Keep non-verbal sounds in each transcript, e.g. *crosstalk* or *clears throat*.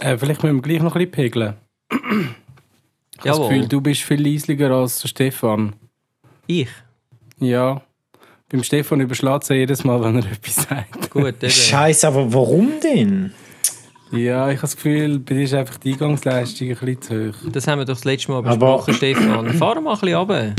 Äh, vielleicht müssen wir gleich noch ein bisschen pegeln. Ich habe das. Gefühl, du bist viel leislicher als der Stefan. Ich? Ja. Beim Stefan überschlägt es ja jedes Mal, wenn er *laughs* etwas sagt. Gut, eben. Scheiße, aber warum denn? Ja, ich habe das Gefühl, bei dir ist einfach die Eingangsleistung ein bisschen zu hoch. Das haben wir doch das letzte Mal Aber- besprochen, Stefan. Fahr mal ein bisschen runter.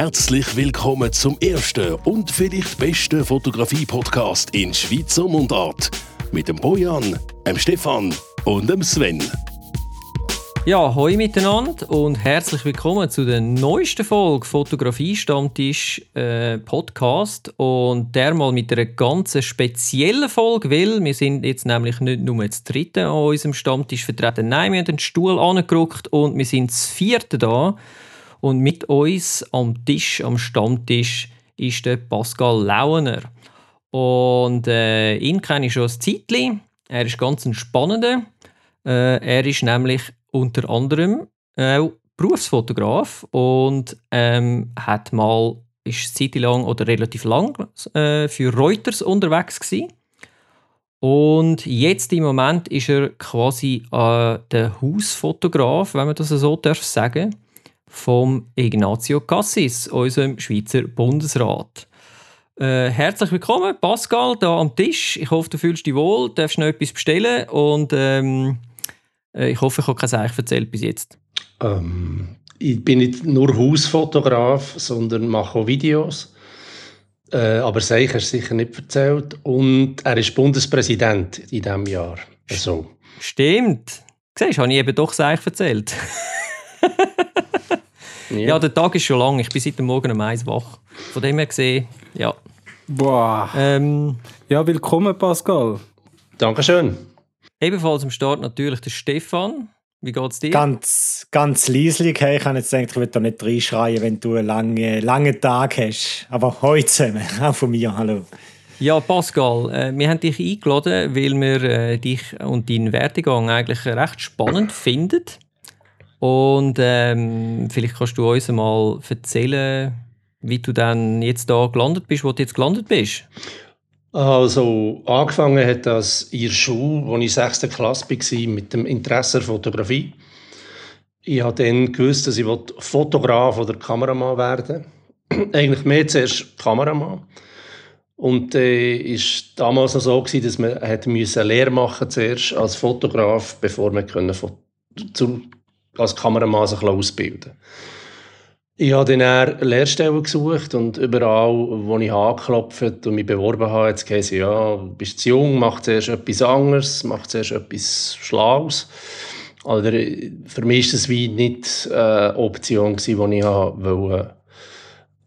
Herzlich willkommen zum ersten und vielleicht besten Fotografie-Podcast in Schweizer Mundart. Mit dem Bojan, dem Stefan und dem Sven. Ja, hoi miteinander und herzlich willkommen zu der neuesten Folge Fotografie Stammtisch äh, Podcast und dermal mit einer ganz speziellen Folge, weil wir sind jetzt nämlich nicht nur das dritte an unserem Stammtisch vertreten, nein, wir haben den Stuhl angerückt und wir sind das vierte da und mit uns am Tisch, am Stammtisch, ist der Pascal Lauener. Und äh, ihn kenne ich schon ein Zeitchen. Er ist ganz ein spannender. Äh, er ist nämlich unter anderem auch Berufsfotograf und ähm, hat mal ist eine Zeit lang oder relativ lang äh, für Reuters unterwegs gewesen. Und jetzt im Moment ist er quasi äh, der Hausfotograf, wenn man das so darf sagen, vom Ignazio Cassis, unserem Schweizer Bundesrat. Äh, herzlich willkommen, Pascal, da am Tisch. Ich hoffe, du fühlst dich wohl, du darfst noch etwas bestellen und ähm, äh, ich hoffe, ich habe kein Zeichen erzählt bis jetzt. Ähm, ich bin nicht nur Hausfotograf, sondern mache auch Videos. Äh, aber Seich hast sicher nicht erzählt. Und er ist Bundespräsident in diesem Jahr. Also, Stimmt. Siehst du, habe ich eben doch Zeichen erzählt. *laughs* ja. Ja, der Tag ist schon lang. Ich bin seit dem Morgen um eins wach. Von dem her gesehen, ja. Boah. Ähm, Ja, willkommen, Pascal. Dankeschön. ebenfalls am Start natürlich der Stefan. Wie geht's dir? Ganz, ganz leislich. Hey, ich habe jetzt gedacht, ich will da nicht reinschreien, wenn du einen langen, langen Tag hast. Aber heute zusammen, *laughs* auch von mir, hallo. Ja, Pascal, äh, wir haben dich eingeladen, weil wir äh, dich und deinen Werdegang eigentlich recht spannend finden. Und ähm, vielleicht kannst du uns mal erzählen, wie du dann jetzt da gelandet bist, wo du jetzt gelandet bist. Also, angefangen hat das in der Schule, als ich 6. Klasse war, mit dem Interesse an Fotografie. Ich habe dann gewusst, dass ich Fotograf oder Kameramann werden. *clears throat* Eigentlich mehr zuerst Kameramann. Und äh, ist damals noch so gewesen, dass man hätte müssen Lehre machen zuerst als Fotograf, bevor man können zu, als Kameramann sich ausbilden Ich habe dann eher Lehrstellen gesucht und überall, wo ich angeklopft und mich beworben habe, hat es geheißen, ja, bist zu jung, mach zuerst etwas anderes, mach zuerst etwas Schlaues. Äh, für mich war das wie nicht eine Option, die ich wollte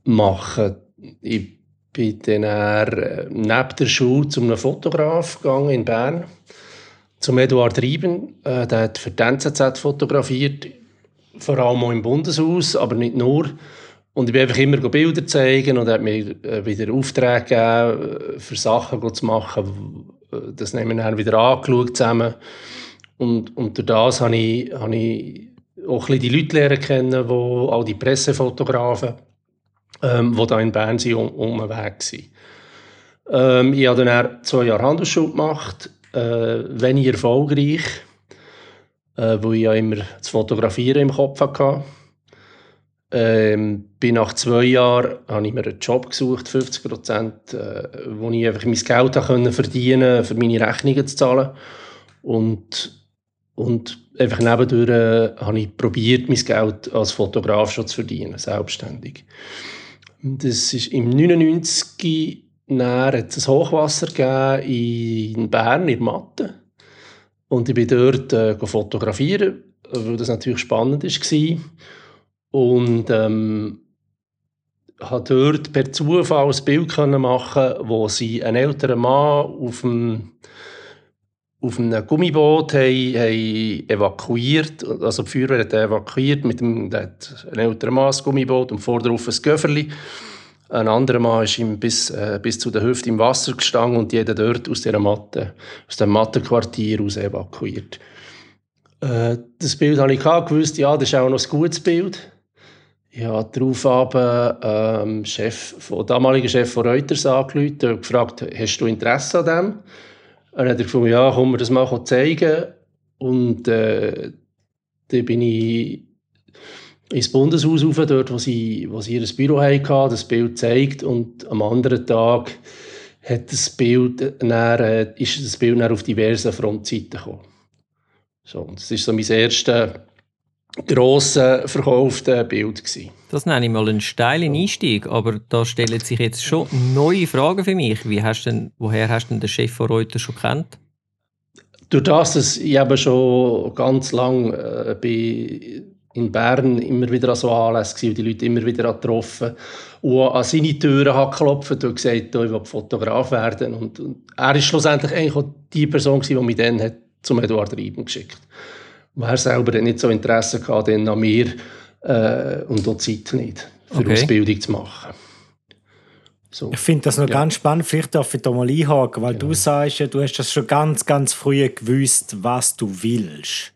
machen. Ich bin dann eher, äh, neben der Schule zu einem Fotograf gegangen in Bern, zum Eduard Rieben. Äh, der hat für die NZZ fotografiert, vor allem auch im Bundeshaus, aber nicht nur. Und ich bin einfach immer Bilder zeigen und er hat mir äh, wieder Aufträge gegeben, äh, für Sachen zu machen. Das haben wir dann wieder angeschaut zusammen. Und, und durch das habe ich, habe ich auch ein die Leute lernen kennen, wo, all die Pressefotografen, ähm, die da in Bern sind, um, den Weg sind. Ähm, ich habe dann zwei Jahre Handelsschule gemacht, äh, wenig erfolgreich, äh, wo ich ja immer das Fotografieren im Kopf hatte. Ähm, bin nach zwei Jahren habe ich mir einen Job gesucht, 50 Prozent, äh, wo ich einfach mein Geld können verdienen für meine Rechnungen zu zahlen. Und, und einfach nebendurch äh, habe ich probiert, mein Geld als Fotograf schon zu verdienen, selbstständig. Das ist im 99 dann hat es ein Hochwasser in Bern, in Matte. Und ich bin dort äh, fotografieren, weil das natürlich spannend war. Und ähm, habe dort per Zufall ein Bild machen, wo sie einen älteren Mann auf dem auf einem Gummiboot haben, haben evakuiert, also die Feuerwehr hat evakuiert, mit dem, hat ein älterer Mann ein Gummiboot und vorne drauf ein Göfferli. Ein anderer Mann ist ihm bis, äh, bis zu der Hüfte im Wasser gestanden und jeder dort aus, dieser Matte, aus dem Mattenquartier aus evakuiert. Äh, das Bild habe ich gewusst, ja, das ist auch noch ein gutes Bild. Ich habe darauf ähm, Chef, von, damaligen Chef von Reuters angerufen und gefragt, hast du Interesse an dem? Er hat gefunden, ja, komm mir das mal zeigen. Und äh, dann bin ich ins Bundeshaus rauf, dort, wo sie, wo sie ihr Büro hatten, das Bild zeigt und am anderen Tag hat das Bild dann, äh, ist das Bild dann auf diversen Frontseiten gekommen. So, das ist so mein erstes grosses verkauftes Bild. Gewesen. Das nenne ich mal einen steilen Einstieg, aber da stellen sich jetzt schon neue Fragen für mich. Wie hast denn, woher hast du den Chef von Reuters schon kennt? Durch das, dass ich eben schon ganz lange äh, bei in Bern immer wieder an so Anlässen und die Leute immer wieder getroffen und an seine Türen geklopft und gesagt, ich will Fotograf werden. Und, und er war schlussendlich eigentlich auch die Person, die mich dann hat zum Eduard Reiben geschickt hat. Er selber nicht so Interesse hatte an mir äh, und auch Zeit nicht, für okay. Ausbildung zu machen. So. Ich finde das noch ja. ganz spannend. Vielleicht darf ich da mal einhaken, weil ja. du sagst, du hast das schon ganz, ganz früh gewusst, was du willst.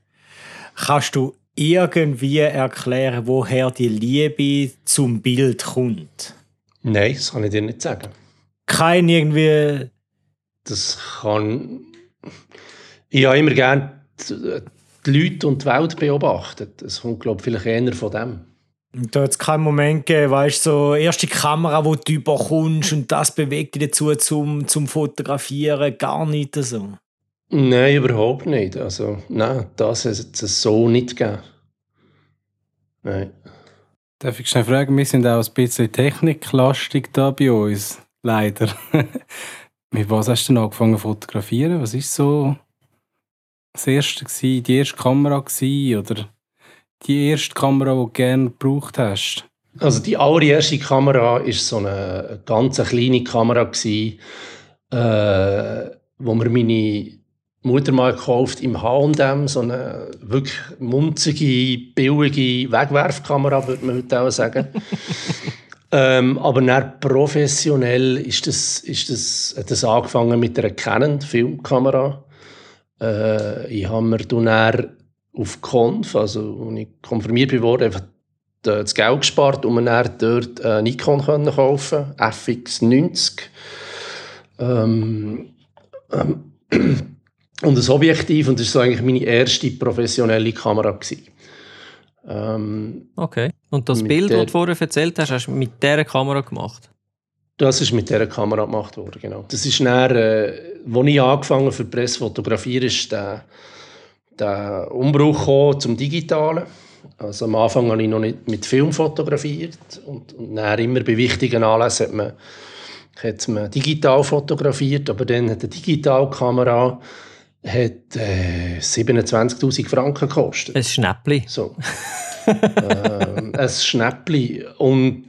Kannst du irgendwie erklären, woher die Liebe zum Bild kommt? Nein, das kann ich dir nicht sagen. Kein irgendwie. Das kann. Ich habe immer gerne die Leute und die Welt beobachtet. Das kommt, glaube ich, vielleicht eher von dem. Da hat es keinen Moment gegeben, weißt du, so erste Kamera, wo du überkommst und das bewegt dich dazu zum, zum Fotografieren, gar nicht so. Nein, überhaupt nicht. Also, nein, das hat es so nicht gegeben. Nein. Darf ich schnell fragen, wir sind auch ein bisschen techniklastig da bei uns, leider. *laughs* Mit was hast du denn angefangen zu fotografieren? Was war so das erste gewesen, die erste Kamera gewesen, oder die erste Kamera, die du gerne gebraucht hast? Also die allererste Kamera war so eine ganz kleine Kamera, gewesen, äh, wo mir meine Mutter mal gekauft im H&M, so eine wirklich munzige, billige Wegwerfkamera, würde man heute auch sagen. *laughs* ähm, aber dann professionell ist das, ist das, hat das angefangen mit einer Canon Filmkamera. Äh, ich habe mir dann auf Conf, also als ich konfirmiert wurde, einfach das Geld gespart, um mir dann dort äh, Nikon zu kaufen, FX90. Ähm, ähm, und ein Objektiv und das war eigentlich meine erste professionelle Kamera. Ähm, okay. Und das Bild, das du vorher erzählt hast, hast du mit dieser Kamera gemacht? Das ist mit dieser Kamera gemacht worden, genau. Das ist dann, äh, als ich angefangen für Presse fotografieren, ist der, der Umbruch zum Digitalen. Also am Anfang habe ich noch nicht mit Film fotografiert und, und dann immer bei wichtigen Anlässen hat man, hat man digital fotografiert, aber dann hat eine Digitalkamera hat äh, 27'000 Franken gekostet. Ein Schnäppli. So. ähm, ein Schnäppli. Und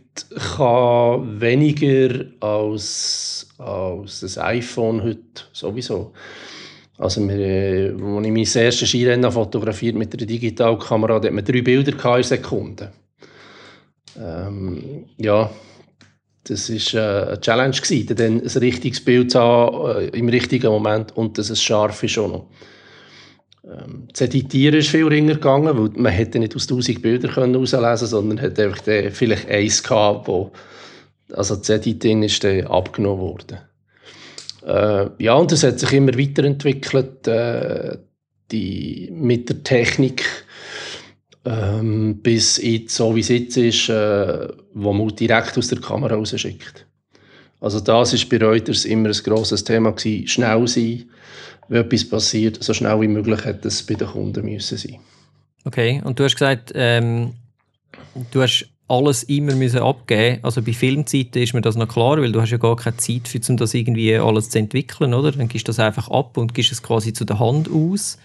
kann weniger als, als ein iPhone heute sowieso. Also, wir, äh, als ich mein erstes Skirennen fotografiert mit einer Digitalkamera, da hat man drei Bilder in Sekunden. Ähm, ja, das war äh, eine Challenge, gewesen, dann ein richtiges Bild zu haben, äh, im richtigen Moment und dass es scharf ist auch noch. Ähm, das Editieren ist viel ringer gegangen, weil man hätte nicht aus tausend Bildern herauslesen können, sondern hat einfach vielleicht eins gehabt, wo also das Editing ist dann abgenommen worden. Äh, ja, und das hat sich immer weiterentwickelt, äh, die, mit der Technik ähm, bis jetzt, so wie es jetzt ist, äh, wo man direkt aus der Kamera rausschickt. Also das ist bei Reuters immer ein grosses Thema gewesen, schnell sein, wenn etwas passiert, so schnell wie möglich hätte es bei den Kunden müssen sein. Okay, und du hast gesagt, ähm, du hast alles immer müssen abgeben. Also bei Filmzeiten ist mir das noch klar, weil du hast ja gar keine Zeit, für, um das irgendwie alles zu entwickeln, oder? Dann gibst du das einfach ab und gibst es quasi zu der Hand aus.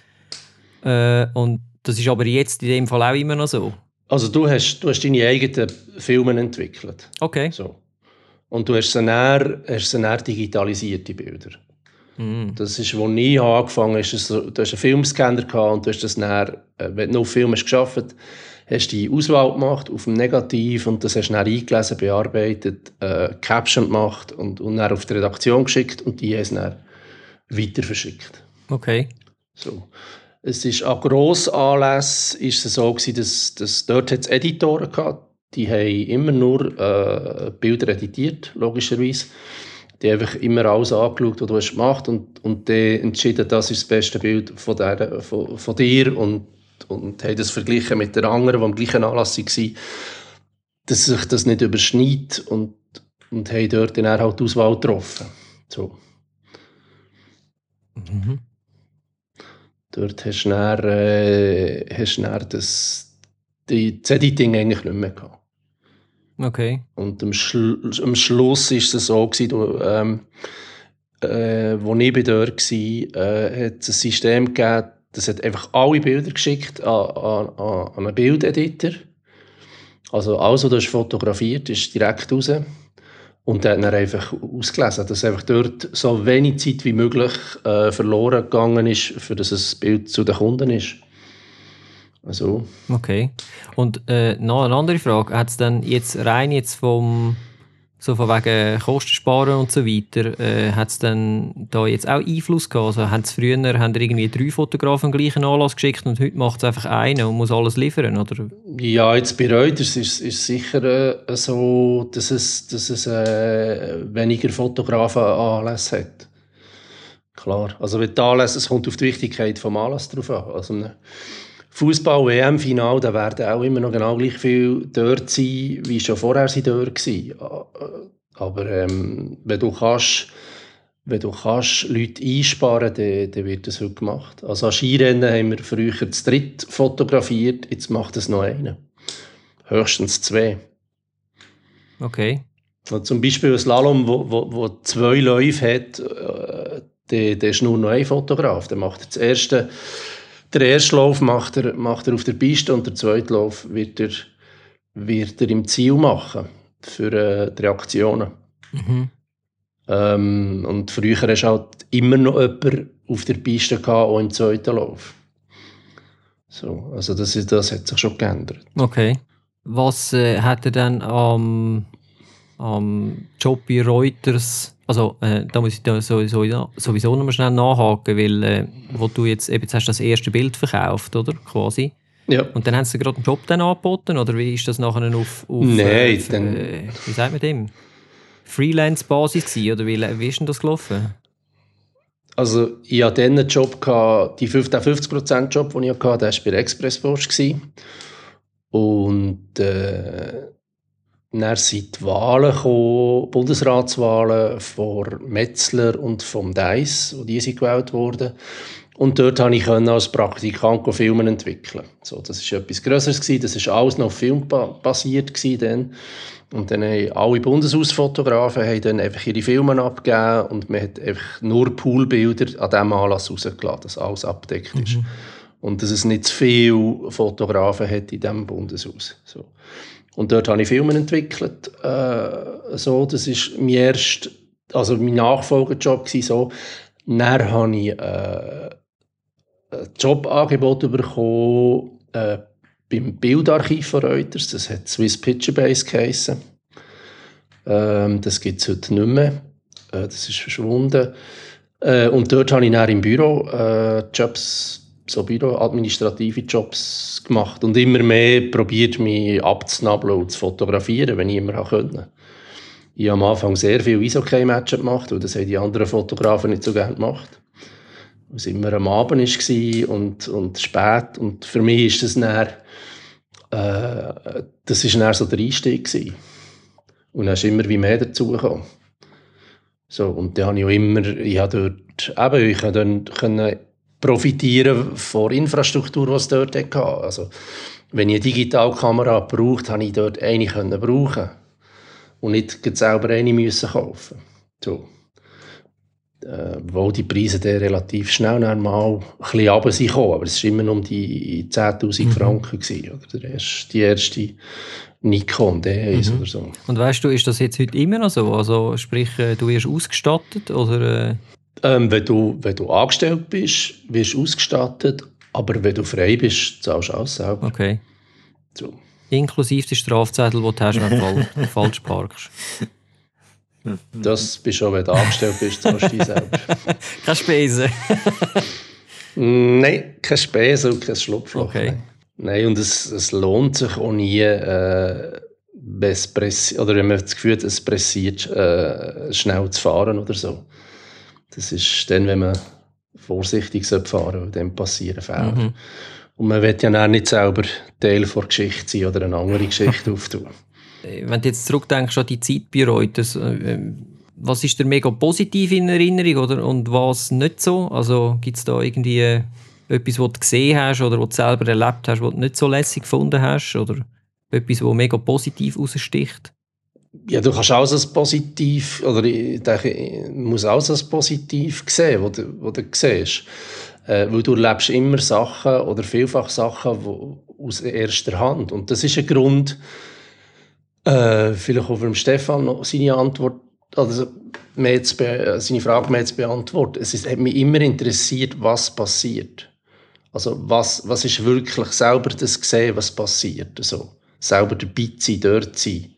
Äh, und das ist aber jetzt in dem Fall auch immer noch so. Also du hast, du hast deine eigenen Filme entwickelt. Okay. So. Und du hast sie dann, hast sie dann digitalisiert, die Bilder. Mm. Das ist, als ich angefangen habe, du hast einen Filmscanner und du hast das dann, äh, wenn du noch Film hast geschafft hast du die Auswahl gemacht auf dem Negativ und das hast du dann eingelesen, bearbeitet, äh, Caption gemacht und, und dann auf die Redaktion geschickt und die haben es dann weiter verschickt. Okay. So. Es ist an Grossanlässen ist es so gewesen, dass, dass dort es Editoren gehabt. die haben immer nur äh, Bilder editiert, logischerweise. Die haben einfach immer alles angeschaut, was du hast gemacht und, und die entschieden, das ist das beste Bild von, der, von, von dir und, und haben das verglichen mit den anderen, die am gleichen Anlass waren, dass sich das nicht überschneidet und, und haben dort dann halt die Auswahl getroffen. So. Mhm. Dort hast du dann, äh, hast du dann das, die, das Editing eigentlich nicht mehr gehabt. Okay. Und am, Schlu am Schluss war es so, gewesen, du, ähm, äh, wo ich bei dort war, äh, hat es ein System gegeben, das hat einfach alle Bilder geschickt an, an, an einen Bildeditor. Also alles, was du fotografiert ist direkt raus. Und dann hat er einfach ausgelesen, dass einfach dort so wenig Zeit wie möglich äh, verloren gegangen ist, für dass das Bild zu den Kunden ist. Also. Okay. Und äh, noch eine andere Frage. Hat es dann jetzt rein jetzt vom so von wegen Kostensparen und so weiter, äh, hat es dann da jetzt auch Einfluss gehabt? Also haben früher haben irgendwie drei Fotografen im gleichen Anlass geschickt und heute macht es einfach einen und muss alles liefern, oder? Ja, jetzt bei Reuters ist es sicher äh, so, dass es, dass es äh, weniger Fotografen Anlässe hat. Klar. Also die Anlässe, es kommt auf die Wichtigkeit des Anlasses drauf an. Also ne, Fußball-WM-Final, da werden auch immer noch genau gleich viel dort sein, wie schon vorher sie dort waren. Aber ähm, wenn du kannst, wenn du kannst Leute einsparen, dann, dann wird das heute gemacht. Also an Skirennen haben wir früher zu dritt fotografiert, jetzt macht es noch einer. Höchstens zwei. Okay. Also zum Beispiel ein Slalom, wo, wo, wo zwei Läufe hat, äh, der, der ist nur noch ein Fotograf. Der macht das erste der erste Lauf macht er, macht er auf der Piste und der zweite Lauf wird er, wird er im Ziel machen für äh, die Reaktionen. Mhm. Ähm, und früher hast du halt immer noch jemanden auf der Piste gehabt, auch im zweiten Lauf. So, also das, ist, das hat sich schon geändert. Okay. Was äh, hat er dann am, am Job bei Reuters also, äh, da muss ich da sowieso, sowieso noch mal schnell nachhaken, weil äh, wo du jetzt, eben, jetzt hast das erste Bild verkauft, oder? Quasi. Ja. Und dann haben sie gerade einen Job dann angeboten, oder wie ist das nachher auf, auf Nein, äh, dann... Äh, wie sagt man dem? Freelance-Basis gewesen, oder wie, wie ist denn das gelaufen? Also, ich hatte dann einen Job, gehabt, die 50%-Job, den ich hatte, der war bei der Expresspost. Und äh, dann sind die Wahlen gekommen, Bundesratswahlen von Metzler und vom Deiss, die sind gewählt wurden. Und dort konnte ich als Praktikant Filme entwickeln. So, das war etwas Größeres, das war alles noch filmbasiert. Dann. Und dann haben alle Bundeshausfotografen haben dann einfach ihre Filme abgegeben und man hat einfach nur Poolbilder an diesem Anlass rausgelassen, dass alles abdeckt ist. Mhm. Und dass es nicht zu viele Fotografen hat in diesem Bundeshaus. So. Und dort habe ich Filme entwickelt. Äh, so, das war mein erster, also mein Nachfolgejob gewesen, so. Dann habe ich äh, ein Jobangebot bekommen äh, beim Bildarchiv von Reuters. Das hat Swiss Picture Base geheissen. Ähm, das gibt es heute nicht mehr. Äh, das ist verschwunden. Äh, und dort habe ich dann im Büro äh, Jobs so Büroadministrative Jobs gemacht und immer mehr probiert, mich abzunabeln und zu fotografieren, wenn ich immer konnte. Ich habe am Anfang sehr viel Eishockey-Matches gemacht, weil das haben die anderen Fotografen nicht so gerne gemacht. Es immer am Abend war und, und spät. Und für mich ist das dann, äh, das ist dann so der Einstieg gewesen. Und dann ist immer wie mehr dazugekommen. So, und dann habe ich auch immer, ich habe dort, eben, ich konnte profitieren von der Infrastruktur, die es dort hatte. Also, wenn ich eine Digitalkamera braucht, habe ich dort eine können brauchen und nicht selber eine müssen kaufen. So. Äh, wo die Preise dann relativ schnell mal ein bisschen runter sind aber es war immer um die 10'000 mhm. Franken. Gewesen, oder? Der erste, die erste Nikon D1 mhm. oder so. Und weißt du, ist das jetzt heute immer noch so? Also sprich, äh, du wirst ausgestattet oder... Äh ähm, wenn, du, wenn du angestellt bist, wirst du ausgestattet, aber wenn du frei bist, zahlst du alles selber. Okay. So. Inklusive die Strafzettel, die du hast, wenn du *laughs* falsch parkst. Das bist schon, wenn du angestellt bist, zahlst du selber. *laughs* Keine Spesen? Nein, keine Spesen und kein Schlupfloch. Okay. Nein, und es, es lohnt sich auch nie, äh, oder wenn man das Gefühl hat, es pressiert, äh, schnell zu fahren oder so. Das ist dann, wenn man vorsichtig fahren und dann passieren Fehler. Mhm. Und man will ja nicht selber Teil der Geschichte sein oder eine andere Geschichte *laughs* auftun. Äh, wenn du jetzt zurückdenkst an die Zeit bei Reuters, äh, was ist dir mega positiv in Erinnerung oder, und was nicht so? Also gibt es da irgendwie etwas, was du gesehen hast oder was du selber erlebt hast, was du nicht so lässig gefunden hast? Oder etwas, was mega positiv raussticht? Ja, du kannst auch als positiv, oder ich denke, ich muss auch als positiv sehen, was du, was du siehst. Äh, weil du erlebst immer Sachen oder vielfach Sachen wo, aus erster Hand. Und das ist ein Grund, äh, vielleicht auch für Stefan noch seine Antwort, also mehr zu seine Frage mehr zu beantworten. Es ist, hat mich immer interessiert, was passiert. Also was, was ist wirklich selber das gesehen, was passiert. Also, selber dabei zu sein, dort zu sein.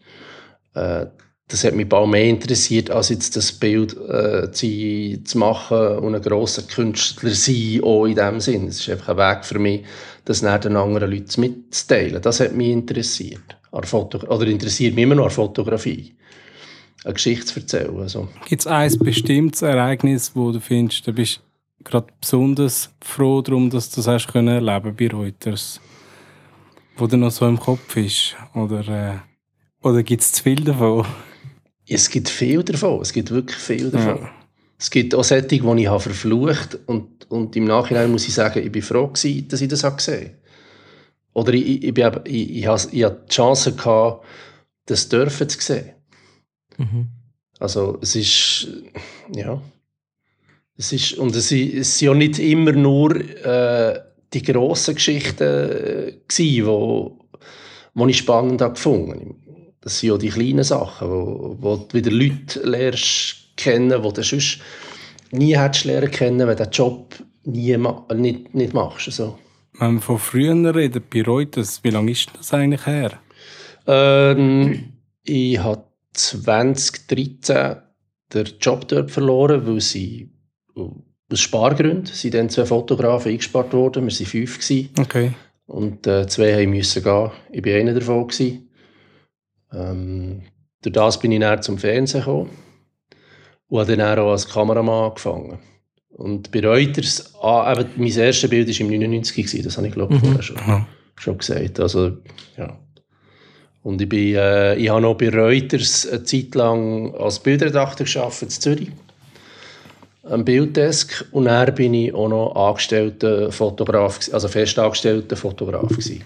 Äh, das hat mich bald mehr interessiert, als jetzt das Bild äh, zu, zu machen und ein grosser Künstler sein, auch in dem Sinn. Es ist einfach ein Weg für mich, das nach den anderen Leuten mitzuteilen. Das hat mich interessiert. Oder interessiert mich immer noch an Fotografie. Eine Geschichte zu erzählen. Also. Gibt es ein bestimmtes Ereignis, wo du findest, du bist gerade besonders froh darum, dass du das erleben bei Reuters? Wo dir noch so im Kopf ist? Oder, äh, oder gibt es zu viel davon? Es gibt viel davon. Es gibt wirklich viel davon. Ja. Es gibt auch Sätze, die ich habe verflucht und, und im Nachhinein muss ich sagen, ich bin froh gewesen, dass ich das habe gesehen Oder ich, ich, ich, ich, ich, habe, ich habe die Chance gehabt, das dürfen zu sehen. Mhm. Also es ist, ja, es ist, und es, es sind ja nicht immer nur äh, die grossen Geschichten, äh, gewesen, wo, wo ich spannend habe gefunden das sind ja die kleinen Sachen, wo, wo du wieder Leute lernst kennen, die du sonst nie hättest lernen kennen, wenn du den Job nie, nicht, nicht machst. Also. Wenn wir von früher reden, bei Reuters, wie lange ist das eigentlich her? Ähm, ich habe 2013 den Job dort verloren, weil sie aus Spargründen sind dann zwei Fotografen eingespart worden. Wir waren fünf. Gewesen. Okay. Und äh, zwei mussten gehen. Ich war einer davon. Gewesen. Ähm, durch das bin ich dann zum Fernsehen gekommen und habe dann auch als Kameramann angefangen. Und bei Reuters, ah, eben, mein erstes Bild war im 99, gewesen, das habe ich glaube ich mhm. vorher schon, mhm. schon gesagt. Also, ja. Und ich, bin, äh, ich habe noch bei Reuters eine Zeit lang als Bildredakteur gearbeitet in Zürich am Bilddesk und dann bin ich auch noch angestellter Fotograf, also festangestellter Fotograf gewesen.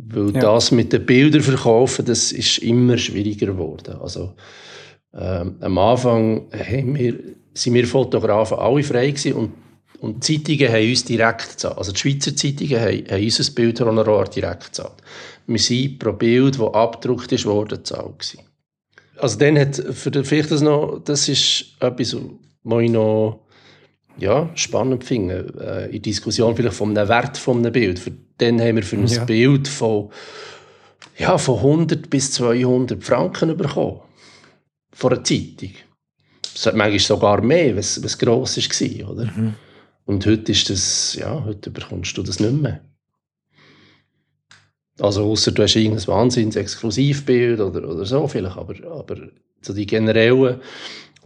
Weil ja. das mit den Bildern verkaufen, das ist immer schwieriger geworden. Also, ähm, am Anfang haben wir, sind wir Fotografen alle frei gewesen und, und die Zeitungen haben uns direkt gezahlt. Also die Schweizer Zeitungen haben, haben unser Bildhonorar direkt gezahlt. Wir sind pro Bild, das abgedruckt ist, worden, gezahlt gewesen. Also dann hat, für vielleicht das noch, das ist etwas, was ich noch ja, spannend finde, äh, in Diskussion vielleicht vom Wert von einem Bild. Für, dann haben wir für ein ja. Bild von, ja, von 100 bis 200 Franken bekommen. Von einer Zeitung. Manchmal sogar mehr, was, was gross war. Oder? Mhm. Und heute ist das, ja, heute bekommst du das nicht mehr. Also außer du hast irgendein wahnsinns Exklusivbild oder, oder so vielleicht, aber, aber so die generellen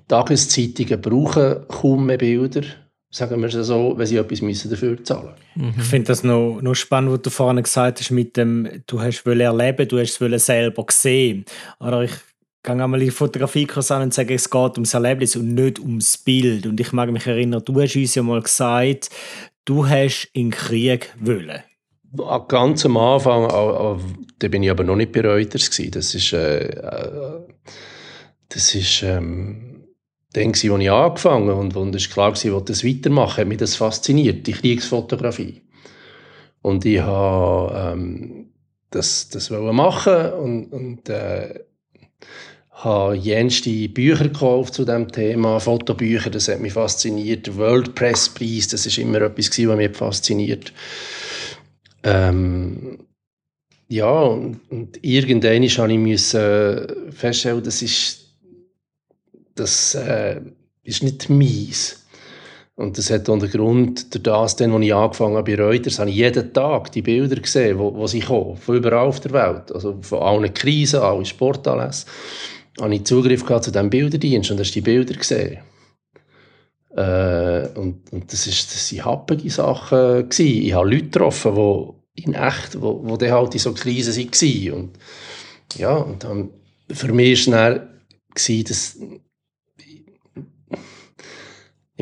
Tageszeitungen brauchen kaum mehr Bilder sagen wir es so, wenn sie etwas müssen dafür zahlen müssen. Ich finde das noch, noch spannend, was du vorhin gesagt hast, mit dem, du hast erleben, du hast es selber gesehen. Oder ich gehe einmal in Fotografiekurs an und sage, es geht ums Erlebnis und nicht ums Bild. Und ich mag mich erinnern, du hast uns ja mal gesagt, du hast in den Krieg wollen. Ganz am Anfang, da bin ich aber noch nicht bei Reuters. Das ist, äh, äh, das ist ähm, dann, als ich angefangen habe und, es war klar, ich das weitermachen, hat mich das fasziniert, die Kriegsfotografie. Und ich habe ähm, das, das machen und, und äh, habe jenste Bücher gekauft zu diesem Thema, Fotobücher, das hat mich fasziniert. World Press Prize, das ist immer etwas, was mich fasziniert. Ähm, ja, und, und irgendwann musste ich feststellen, das ist das äh, ist nicht mies. Und das hat den Grund, durch das, als ich angefangen habe bei Reuters, habe ich jeden Tag die Bilder gesehen, wo, wo sie kommen, von überall auf der Welt. Also von allen Krisen, allen Sportanlässen. Habe ich Zugriff gehabt zu diesem Bilderdienst und hast die Bilder gesehen. Äh, und, und das, waren happige Sachen. Gewesen. Ich habe Leute getroffen, die in echt, wo, wo dann halt in so Krisen waren. Und ja, und dann, für mich war es dass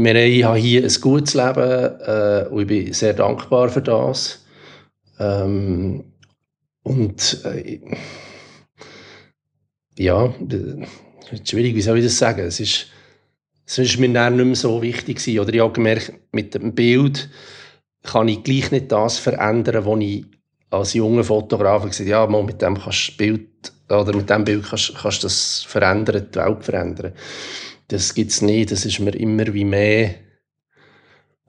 ich meine, ich habe hier ein gutes Leben äh, und ich bin sehr dankbar für das. Ähm, und äh, ja, schwierig, wie soll ich das sagen? Es ist, es ist mir dann nicht mehr so wichtig gewesen. Oder ich habe gemerkt, mit dem Bild kann ich gleich nicht das verändern, was ich als junger Fotograf gesagt habe, ja, mal mit dem kannst Bild, oder mit dem Bild kannst, kannst du das verändern, die Welt verändern das gibt es nicht. Das ist mir immer wie mehr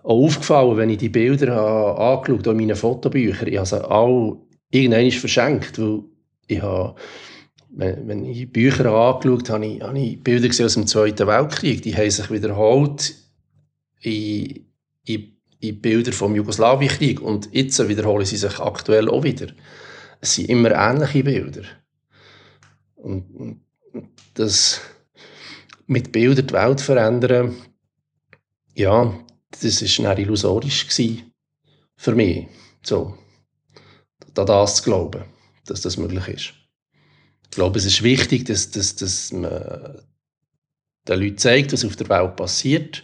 aufgefallen, wenn ich die Bilder habe angeschaut habe, in meinen Fotobüchern. Ich habe sie alle irgendwann verschenkt, weil ich habe, wenn, ich Bücher angeschaut habe ich, habe ich Bilder gesehen aus dem Zweiten Weltkrieg. Die haben sich wiederholt in, in, in Bilder vom Jugoslawienkrieg und jetzt wiederholen sie sich aktuell auch wieder. Es sind immer ähnliche Bilder. Und, und das mit Bildern die Welt verändern, ja, das war illusorisch für mich. So, da das zu glauben, dass das möglich ist. Ich glaube, es ist wichtig, dass, dass, dass man den Leuten zeigt, was auf der Welt passiert.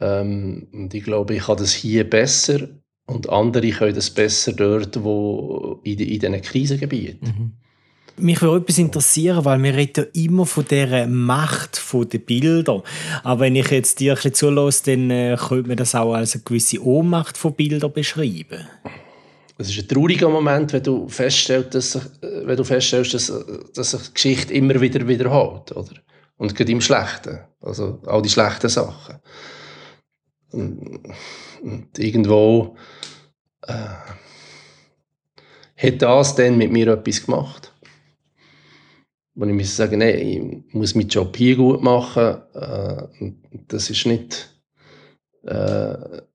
Ähm, und ich glaube, ich kann das hier besser und andere können das besser dort, wo in, in diesen Krisengebieten. Mhm. Mich würde etwas interessieren, weil wir reden ja immer von dieser Macht der Bilder. Aber wenn ich jetzt dir ein bisschen zulasse, dann äh, könnte man das auch als eine gewisse Ohnmacht von Bildern beschreiben. Es ist ein trauriger Moment, wenn du feststellst, dass, äh, wenn du feststellst, dass, dass sich die Geschichte immer wieder wiederholt. Oder? Und gerade im Schlechten. Also all die schlechten Sachen. Und irgendwo äh, hat das dann mit mir etwas gemacht wo ich muss sagen, nein, ich muss meinen Job hier gut machen. Äh, das ist nicht, äh,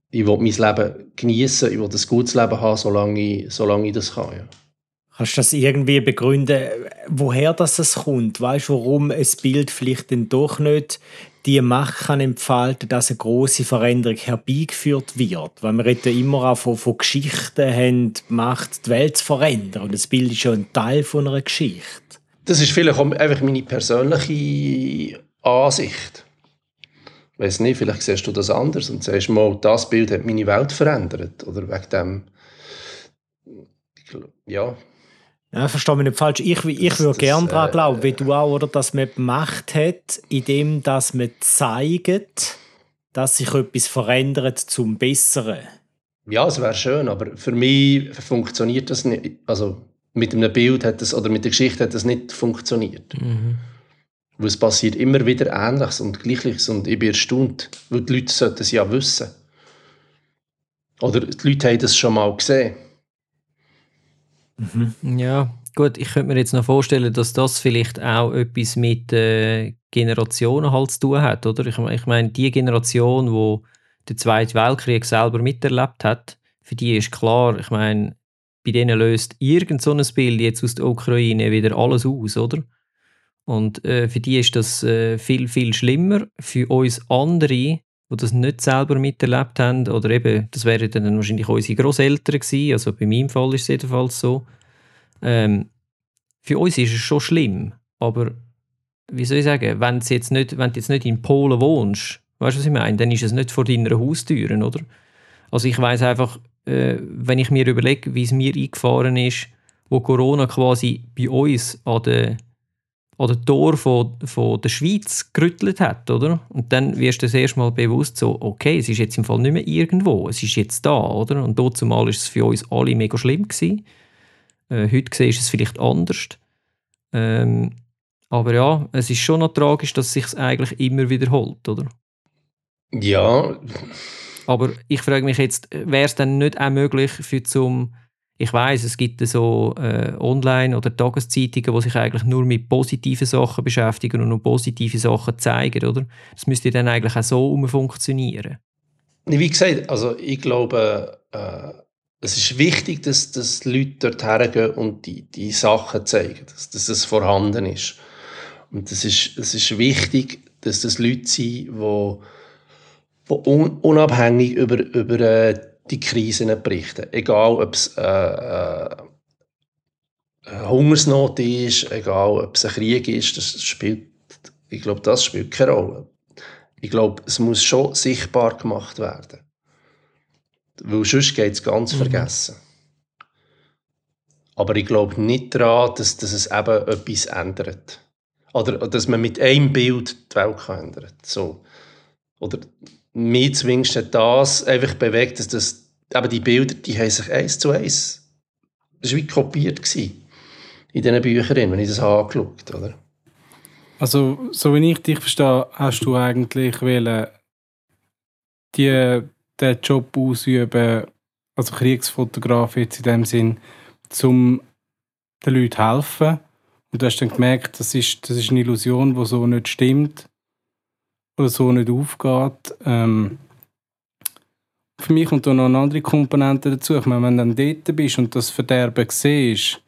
ich will mein Leben genießen, ich will ein gutes Leben haben, solange ich, solange ich das kann. Ja. Kannst du das irgendwie begründen, woher das kommt? Weißt du, warum ein Bild vielleicht dann doch nicht die Macht kann entfalten, dass eine große Veränderung herbeigeführt wird? Weil wir reden immer auch von, von Geschichten haben, die Macht die Welt zu verändern. Und das Bild ist schon ein Teil von einer Geschichte. Das ist vielleicht einfach meine persönliche Ansicht. Ich weiß nicht, vielleicht siehst du das anders und sagst mal, das Bild hat meine Welt verändert. Oder wegen dem. Ja. Ja, verstehe mich nicht falsch. Ich, ich würde gerne daran äh, glauben, wie du auch, oder, dass man Macht hat, indem dass man zeigt, dass sich etwas verändert zum Besseren. Ja, es wäre schön, aber für mich funktioniert das nicht. Also, mit einem Bild hat das, oder mit der Geschichte hat das nicht funktioniert. Mhm. Weil es passiert immer wieder Ähnliches und Gleiches und ich bin erstaunt, weil die Leute sollten es ja wissen. Oder die Leute haben das schon mal gesehen. Mhm. Ja, gut, ich könnte mir jetzt noch vorstellen, dass das vielleicht auch etwas mit äh, Generationen halt zu tun hat, oder? Ich, ich meine, die Generation, die den Zweiten Weltkrieg selber miterlebt hat, für die ist klar, ich meine, bei denen löst irgend so ein Bild jetzt aus der Ukraine wieder alles aus, oder? Und äh, für die ist das äh, viel, viel schlimmer. Für uns andere, die das nicht selber miterlebt haben, oder eben, das wären dann wahrscheinlich unsere Großeltern gewesen, also bei meinem Fall ist es jedenfalls so. Ähm, für uns ist es schon schlimm, aber wie soll ich sagen, wenn, jetzt nicht, wenn du jetzt nicht in Polen wohnst, weißt du, was ich meine, dann ist es nicht vor deiner Haustür, oder? Also ich weiß einfach, äh, wenn ich mir überlege, wie es mir eingefahren ist, wo Corona quasi bei uns an der an den Tor von, von der Schweiz gerüttelt hat, oder? Und dann wirst du das erste Mal bewusst so, okay, es ist jetzt im Fall nicht mehr irgendwo, es ist jetzt da, oder? Und dort zumal ist es für uns alle mega schlimm gewesen. Äh, heute gesehen ist es vielleicht anders. Ähm, aber ja, es ist schon noch tragisch, dass es sich eigentlich immer wiederholt, oder? Ja, aber ich frage mich jetzt, wäre es dann nicht auch möglich für zum, ich weiß, es gibt so äh, Online- oder Tageszeitungen, die sich eigentlich nur mit positiven Sachen beschäftigen und nur positive Sachen zeigen, oder? Das müsste dann eigentlich auch so funktionieren. wie gesagt, also ich glaube, äh, es ist wichtig, dass, dass Leute dort hergehen und die, die Sachen zeigen, dass, dass es vorhanden ist. Und es ist, es ist wichtig, dass das Leute sind, die, die un, unabhängig über, über äh, die Krisen berichten. Egal, ob es äh, äh, Hungersnot ist, egal, ob es ein Krieg ist, das spielt, ich glaube, das spielt keine Rolle. Ich glaube, es muss schon sichtbar gemacht werden. Weil sonst geht es ganz mhm. vergessen. Aber ich glaube nicht daran, dass, dass es eben etwas ändert. Oder dass man mit einem Bild die Welt kann. So. Oder mir zwingst das einfach bewegt, dass das, eben die Bilder, die haben sich eins zu eins, das war wie kopiert gewesen, in diesen Büchern, wenn ich das angeschaut habe. Also, so wie ich dich verstehe, hast du eigentlich wollen, die, den Job ausüben, also Kriegsfotograf jetzt in dem Sinn, um den Leuten helfen. Und du hast dann gemerkt, das ist, das ist eine Illusion, die so nicht stimmt oder so nicht aufgeht. Ähm, für mich kommt da noch eine andere Komponente dazu. Ich meine, wenn du dann dort bist und das Verderben siehst,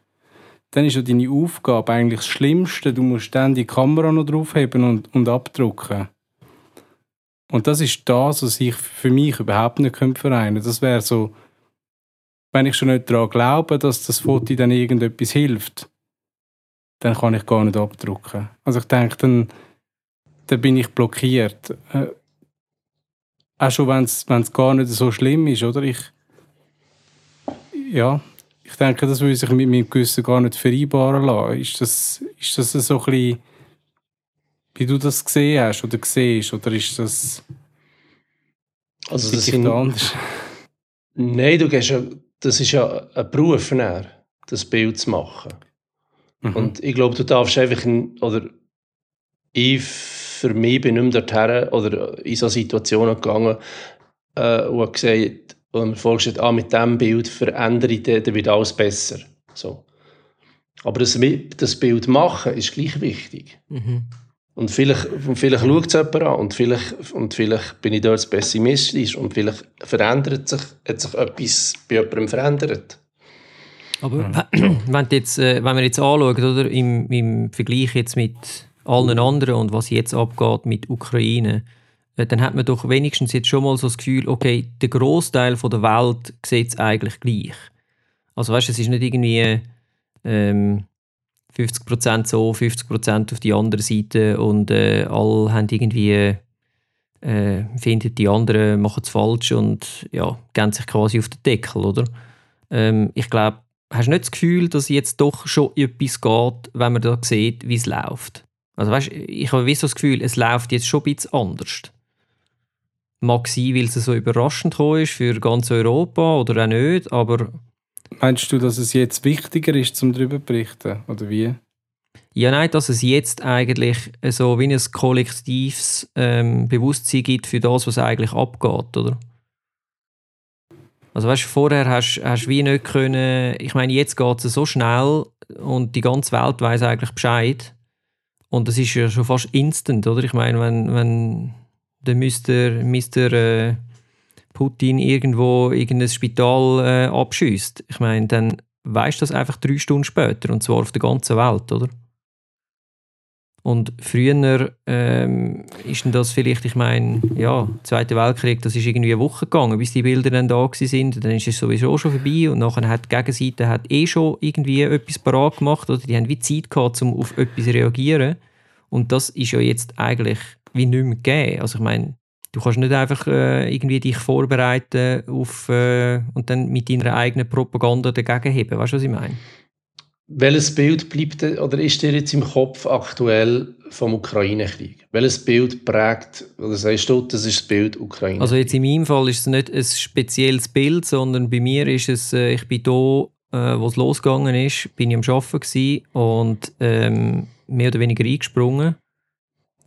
dann ist ja deine Aufgabe eigentlich das Schlimmste. Du musst dann die Kamera noch draufheben und, und abdrucken. Und das ist das, was ich für mich überhaupt nicht vereinen könnte. Das wäre so, wenn ich schon nicht daran glaube, dass das Foto dann irgendetwas hilft, dann kann ich gar nicht abdrucken. Also ich denke, dann, dann bin ich blockiert. Äh, auch schon, wenn es gar nicht so schlimm ist, oder? Ich, ja, ich denke, das würde sich mit meinem Gewissen gar nicht vereinbaren lassen. Ist das, ist das so ein bisschen, wie du das gesehen hast oder siehst, oder ist das also das sind, anders? Nein, du gehst ja, das ist ja ein Beruf, das Bild zu machen. Mhm. Und ich glaube, du darfst einfach, oder ich für mich bin nicht mehr dorthin oder in so Situationen gegangen äh, und gesagt, und mir vorgestellt, ah, mit diesem Bild verändere ich, dann wird alles besser. So. Aber das, das Bild machen ist gleich wichtig. Mhm. Und vielleicht, vielleicht schaut es jemand an und vielleicht, und vielleicht bin ich dort pessimistisch und vielleicht verändert sich, hat sich etwas bei jemandem verändert. Aber mhm. *clears throat* wenn, jetzt, äh, wenn wir jetzt anschauen, oder, im, im Vergleich jetzt mit allen anderen und was jetzt abgeht mit Ukraine, äh, dann hat man doch wenigstens jetzt schon mal so das Gefühl, okay, der Großteil der Welt sieht es eigentlich gleich. Also weißt, du, es ist nicht irgendwie ähm, 50% so, 50% auf die andere Seite und äh, alle haben irgendwie äh, finden die anderen machen es falsch und ja, gehen sich quasi auf den Deckel, oder? Ähm, ich glaube, hast du nicht das Gefühl, dass jetzt doch schon etwas geht, wenn man da sieht, wie es läuft? Also weißt, ich habe so das Gefühl, es läuft jetzt schon ein bisschen anders. Mag sein, weil es so überraschend ist für ganz Europa oder auch nicht, aber... Meinst du, dass es jetzt wichtiger ist, zum darüber zu berichten, oder wie? Ja, nein, dass es jetzt eigentlich so wie ein kollektives ähm, Bewusstsein gibt für das, was eigentlich abgeht, oder? Also weißt, vorher hast du wie nicht können, ich meine, jetzt geht es so schnell und die ganze Welt weiß eigentlich Bescheid. Und das ist ja schon fast instant, oder? Ich meine, wenn, wenn der Mr. Mr. Äh, Putin irgendwo irgendein Spital äh, abschießt, ich meine, dann weißt du das einfach drei Stunden später und zwar auf der ganzen Welt, oder? Und früher ähm, ist das vielleicht, ich meine, ja, Zweiter Weltkrieg, das ist irgendwie eine Woche gegangen, bis die Bilder dann da sind. Dann ist es sowieso schon vorbei und nachher hat die Gegenseite hat eh schon irgendwie etwas parat gemacht oder die haben wie Zeit gehabt, um auf etwas zu reagieren. Und das ist ja jetzt eigentlich wie nicht mehr gegeben. Also ich meine, du kannst nicht einfach äh, irgendwie dich vorbereiten auf, äh, und dann mit deiner eigenen Propaganda dagegen heben. Weißt du, was ich meine? Welches Bild bleibt oder ist dir jetzt im Kopf aktuell vom Ukraine-Krieg? Welches Bild prägt, oder sagst du, das ist das Bild Ukraine? Also jetzt in meinem Fall ist es nicht ein spezielles Bild, sondern bei mir ist es, äh, ich bin da, äh, wo es losgegangen ist, bin ich am Arbeiten und ähm, mehr oder weniger eingesprungen.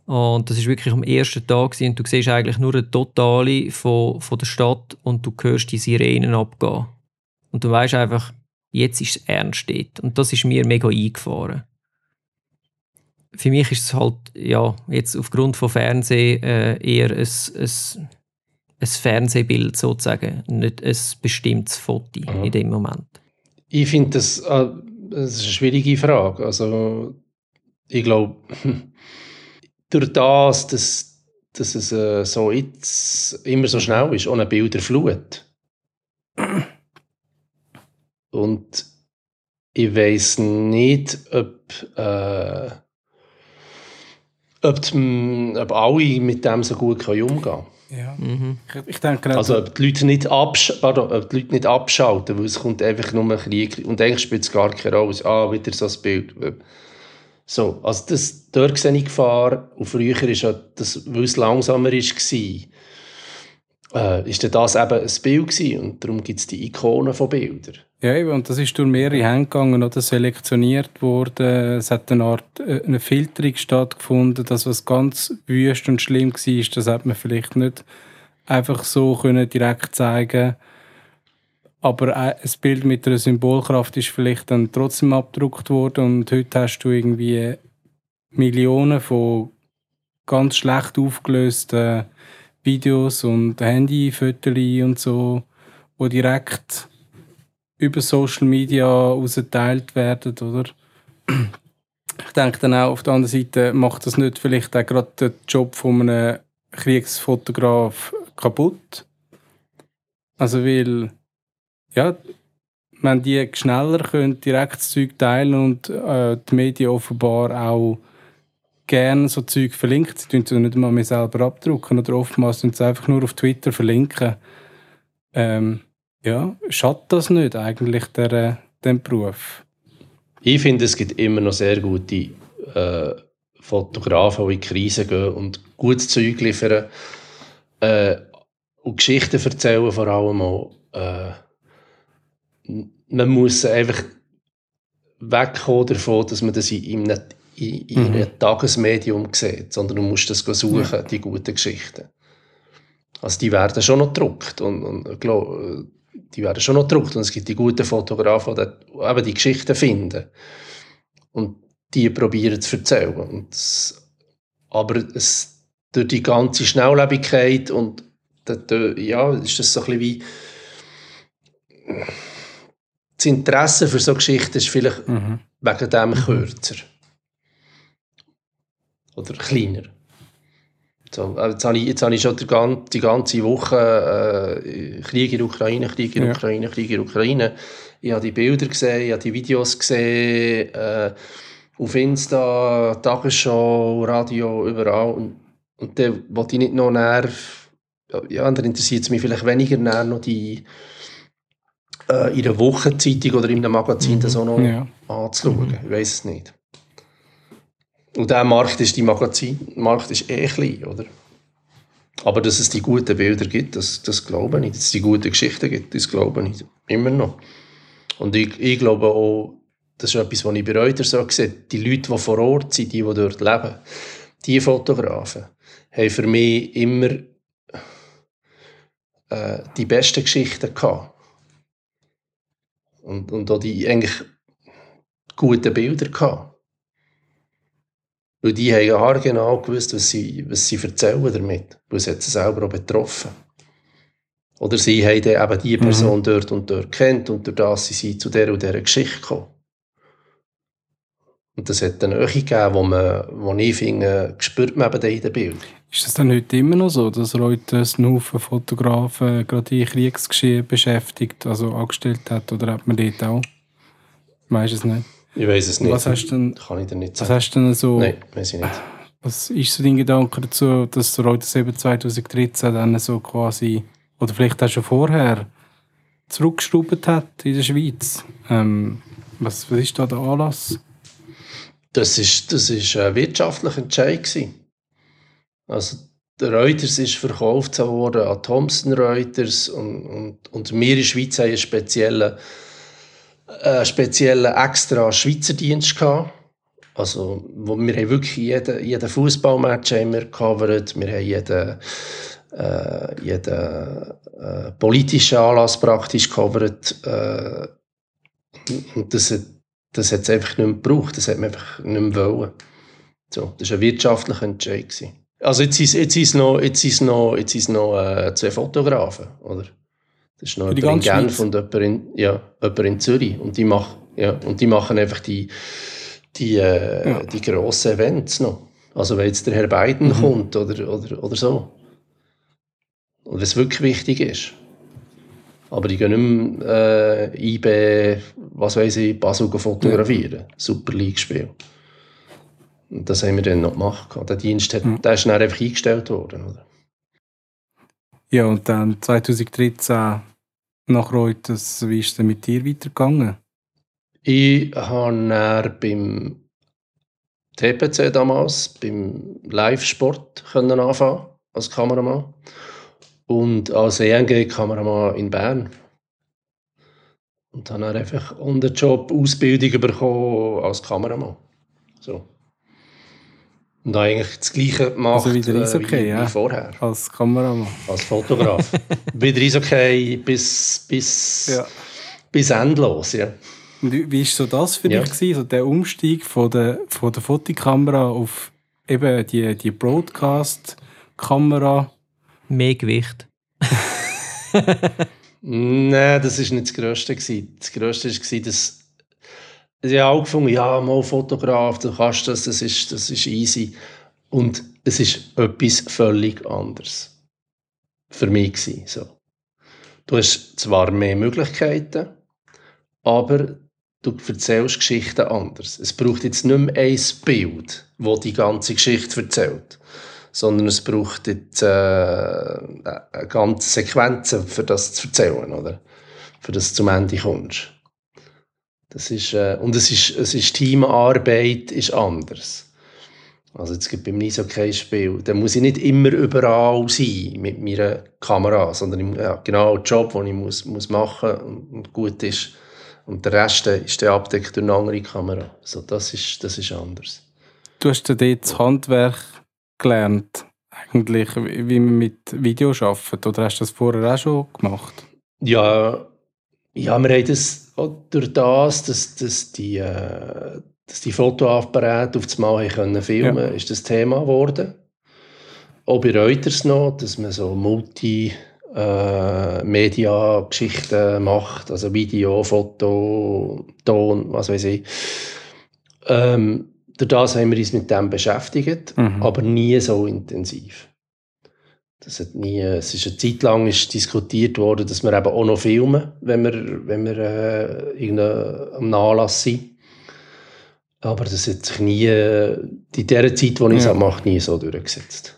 Und das ist wirklich am ersten Tag und du siehst eigentlich nur eine Totale von, von der Stadt und du hörst die Sirenen abgehen. Und du weißt einfach, jetzt ist es ernst dort. Und das ist mir mega eingefahren. Für mich ist es halt, ja, jetzt aufgrund von Fernsehen äh, eher ein, ein, ein Fernsehbild sozusagen, nicht ein bestimmtes Foto mhm. in dem Moment? Ich finde das, äh, das ist eine schwierige Frage. Also ich glaube, *laughs* durch das, dass, dass es äh, so jetzt immer so schnell ist, ohne Bilderflut. Und ich weiß nicht, ob, äh, ob, die, ob alle mit dem so gut umgehen können. Ja. Mhm. Ich, denke also ob die Leute nicht, absch pardon, ob die Leute nicht abschalten, weil es kommt einfach nur ein Krieg und eigentlich spielt es gar keine Rolle. Ah, wieder so ein Bild. So, also das, dort sehe ich Gefahr. Und früher ist ja das, weil es langsamer war, äh, ist das eben ein Bild gewesen. Und darum gibt es die Ikonen von Bildern. Ja, eben, und das ist durch mehrere Hände gegangen oder selektioniert worden. Es hat eine Art äh, eine Filterung stattgefunden. Das, was ganz wüst und schlimm war, das hat man vielleicht nicht einfach so können direkt zeigen aber ein Bild mit einer Symbolkraft ist vielleicht dann trotzdem abgedruckt worden und heute hast du irgendwie Millionen von ganz schlecht aufgelösten Videos und Handyfotos und so, wo direkt über Social Media ausgeteilt werden, oder? Ich denke dann auch auf der anderen Seite macht das nicht vielleicht auch gerade den Job von einem Kriegsfotograf kaputt. Also weil ja, wenn die schneller können direkt das Zeug teilen und äh, die Medien offenbar auch gerne so Zeug verlinkt, sie tun sie nicht mal mehr selber abdrucken oder oftmals sie einfach nur auf Twitter verlinken. Ähm, ja, schadet das nicht eigentlich der, äh, dem Beruf? Ich finde, es gibt immer noch sehr gute äh, Fotografen, die in Krisen gehen und gutes Zeug liefern äh, und Geschichten erzählen vor allem auch. Äh, man muss einfach wegkommen davon, dass man das in, einem, in, in mhm. einem Tagesmedium sieht, sondern du musst das suchen, ja. die guten Geschichten. Also die werden schon noch gedruckt und, und glaub, die werden schon noch gedruckt und es gibt die guten Fotografen, die eben die Geschichten finden und die probieren zu erzählen. Und das, aber es, durch die ganze Schnelllebigkeit und ja, ist das so ein bisschen wie das Interesse für so Geschichten ist vielleicht mhm. wegen dem kürzer. Oder kleiner. So, äh, jetzt, habe ich, jetzt habe ich schon die ganze, die ganze Woche äh, Krieg in der Ukraine, Krieg in der ja. Ukraine, Krieg in der Ukraine. Ich habe die Bilder gesehen, ich habe die Videos gesehen, äh, auf Insta, Tagesschau, Radio, überall. Und, und dann wollte ich nicht noch näher, ja, dann interessiert es mich vielleicht weniger näher noch die äh, in einer Wochenzeitung oder in einem Magazin mhm. das auch noch ja. anzuschauen. Mhm. Ich weiß es nicht. Und der Markt ist, die Magazinmarkt ist eh klein, oder? Aber dass es die guten Bilder gibt, das, das glaube ich nicht. Dass es die guten Geschichten gibt, das glaube ich immer noch. Und ich, ich glaube auch, das ist etwas, was ich bei Reuters so sehe, die Leute, die vor Ort sind, die, die dort leben, die Fotografen, haben für mich immer äh, die besten Geschichten gehabt. Und, und auch die eigentlich guten Bilder gehabt. Weil die haben ja genau gewusst, was sie, was sie erzählen damit. Weil sie hat sie selber auch betroffen. Oder sie haben dann eben die Person mhm. dort und dort kennt und durch das sind sie zu der und dieser Geschichte gekommen. Und das hat eine Nähe gegeben, wo, man, wo ich finde, spürt man eben in den Bildern. Ist das dann heute immer noch so, dass Reuters einen Haufen Fotografen gerade in Kriegsgeschehen beschäftigt, also angestellt hat? Oder hat man dort auch? Weißt du es nicht? Ich weiß es nicht. Was hast denn, Kann ich dir nicht sagen. Was hast denn so... Nein, weiß ich nicht. Was ist so dein Gedanke dazu, dass Reuters eben 2013 dann so quasi, oder vielleicht auch schon vorher, zurückgeschraubt hat in der Schweiz? Ähm, was, was ist da der Anlass? Das ist, das ist ein wirtschaftlicher Entscheid gewesen. Also der Reuters ist verkauft worden an Thomson Reuters und, und, und wir in der Schweiz haben einen speziellen, äh, speziellen extra Schweizer Dienst gehabt. Also, wo wir haben wirklich jeden, jeden Fußballmatch gecovert, wir haben jeden, äh, jeden äh, politischen Anlass praktisch gecovert. Äh, und das hat das hat es einfach nicht mehr gebraucht, das hat man einfach nicht mehr wollen. So, das war ein wirtschaftlicher Entscheid. Also jetzt jetzt ist noch jetzt ist noch jetzt ist noch äh, zwei Fotografen, oder? Das ist noch Für jemand in Genf Schweiz? und jemand in, ja, jemand in Zürich und die machen ja und die machen einfach die die äh, Ja. die grossen Events noch. Also wenn jetzt der Herr Biden Mhm. kommt oder oder oder so. Und wenn es wirklich wichtig ist. Aber die gehen nicht mehr äh, IB, was weiß ich, Basel fotografieren. Super League-Spiel. Und das haben wir dann noch gemacht. Der Dienst hat, Mhm. der ist dann einfach eingestellt worden. Oder? Ja, und dann 2013 nach Reuters, wie ist es mit dir weitergegangen? Ich habe beim TPC damals, beim Live-Sport anfangen als Kameramann. Und als ENG-Kameramann in Bern. Und dann einfach the Job Ausbildung bekommen als Kameramann. So. Und eigentlich das Gleiche gemacht Also wieder äh, Eishockey, wie, ja. wie vorher, Als Kameramann? als Fotograf. *laughs* wieder Eishockey bis, bis, Ja. bis endlos. Ja. Und wie wie ist so das für Ja. dich gewesen, so der Umstieg von der, von der Fotokamera auf eben die, die Broadcast-Kamera? Mehr Gewicht. *laughs* Nein, das war nicht das Größte. gewesen. Das Größte war, dass ich habe angefangen, ja, mal Fotograf, du kannst das, das ist, das ist easy. Und es ist etwas völlig anderes. Für mich gewesen, so. Du hast zwar mehr Möglichkeiten, aber du erzählst Geschichten anders. Es braucht jetzt nicht mehr ein Bild, das die ganze Geschichte erzählt sondern es braucht jetzt, äh, eine ganze Sequenzen, für das zu erzählen, oder? Für das zum Ende kommst. Das ist, äh, und es ist, es ist Teamarbeit ist anders. Also jetzt gibt beim Eishockey-Spiel, da muss ich nicht immer überall sein mit meiner Kamera, sondern ich, ja, genau den Job, den ich muss, muss machen und, und gut ist. Und der Rest äh, ist dann abdeckt durch eine andere Kamera. So, das, ist, das ist anders. Du hast ja dort das Handwerk gelernt, eigentlich, wie man mit Video arbeitet. Oder hast du das vorher auch schon gemacht? Ja, ja wir haben das durch das, dass, dass die, äh, dass die Fotoapparate auf das Mal können filmen Ja. ist das Thema geworden. Auch bei Reuters noch, dass man so Multi-Media-Geschichten macht, also Video, Foto, Ton, was weiß ich. Ähm, durch das haben wir uns mit dem beschäftigt, Mhm. aber nie so intensiv. Das hat nie, es ist eine Zeit lang ist diskutiert worden, dass wir eben auch noch filmen, wenn wir, wenn wir äh, irgendein- am Nachlass sind. Aber das hat sich nie, äh, in der Zeit, wo ich es Ja. mache, nie so durchgesetzt.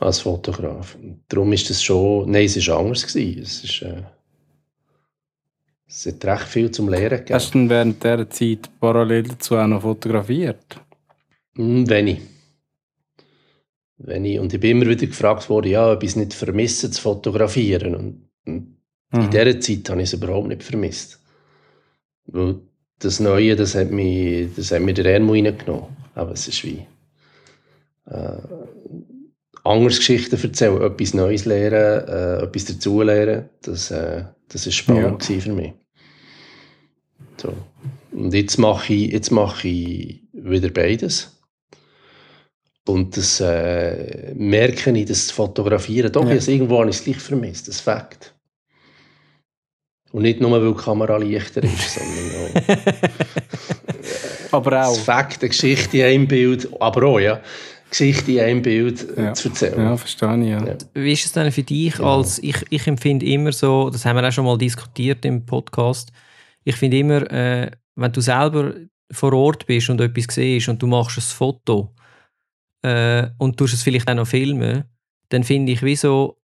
Als Fotograf. Und darum ist das schon, nein, es war anders. Gewesen. Es, ist, äh, es hat recht viel zum Lehren gegeben. Hast du denn während dieser Zeit parallel dazu auch noch fotografiert? Hm, Wenn ich. Wenn ich. Und ich bin immer wieder gefragt worden, ja, ob ich es nicht vermisse, zu fotografieren. Und, und in Mhm. dieser Zeit habe ich es überhaupt nicht vermisst. Weil das Neue, das hat, mich, das hat mir der Ärmel reingenommen. Aber es ist wie äh, anders Geschichten erzählen, etwas Neues lernen, äh, etwas dazulernen. Das, äh, das ist spannend gewesen für mich. So. Und jetzt mache ich, jetzt mache ich wieder beides. Und das äh, merke ich, das Fotografieren, doch, Ja. ja. irgendwo habe ich es gleich vermisst, das Fakt. Und nicht nur, weil die Kamera leichter ist, *laughs* sondern auch Aber das auch. Fakt, eine Geschichte in einem Bild, aber auch, ja, Geschichte in einem Bild äh, Ja. zu erzählen. Ja, verstehe ich, ja. Ja. Wie ist es denn für dich Genau. als, ich, ich empfinde immer so, das haben wir auch schon mal diskutiert im Podcast, ich finde immer, äh, wenn du selber vor Ort bist und etwas siehst und du machst ein Foto äh, und tust es vielleicht auch noch filmen, dann finde ich, wie so,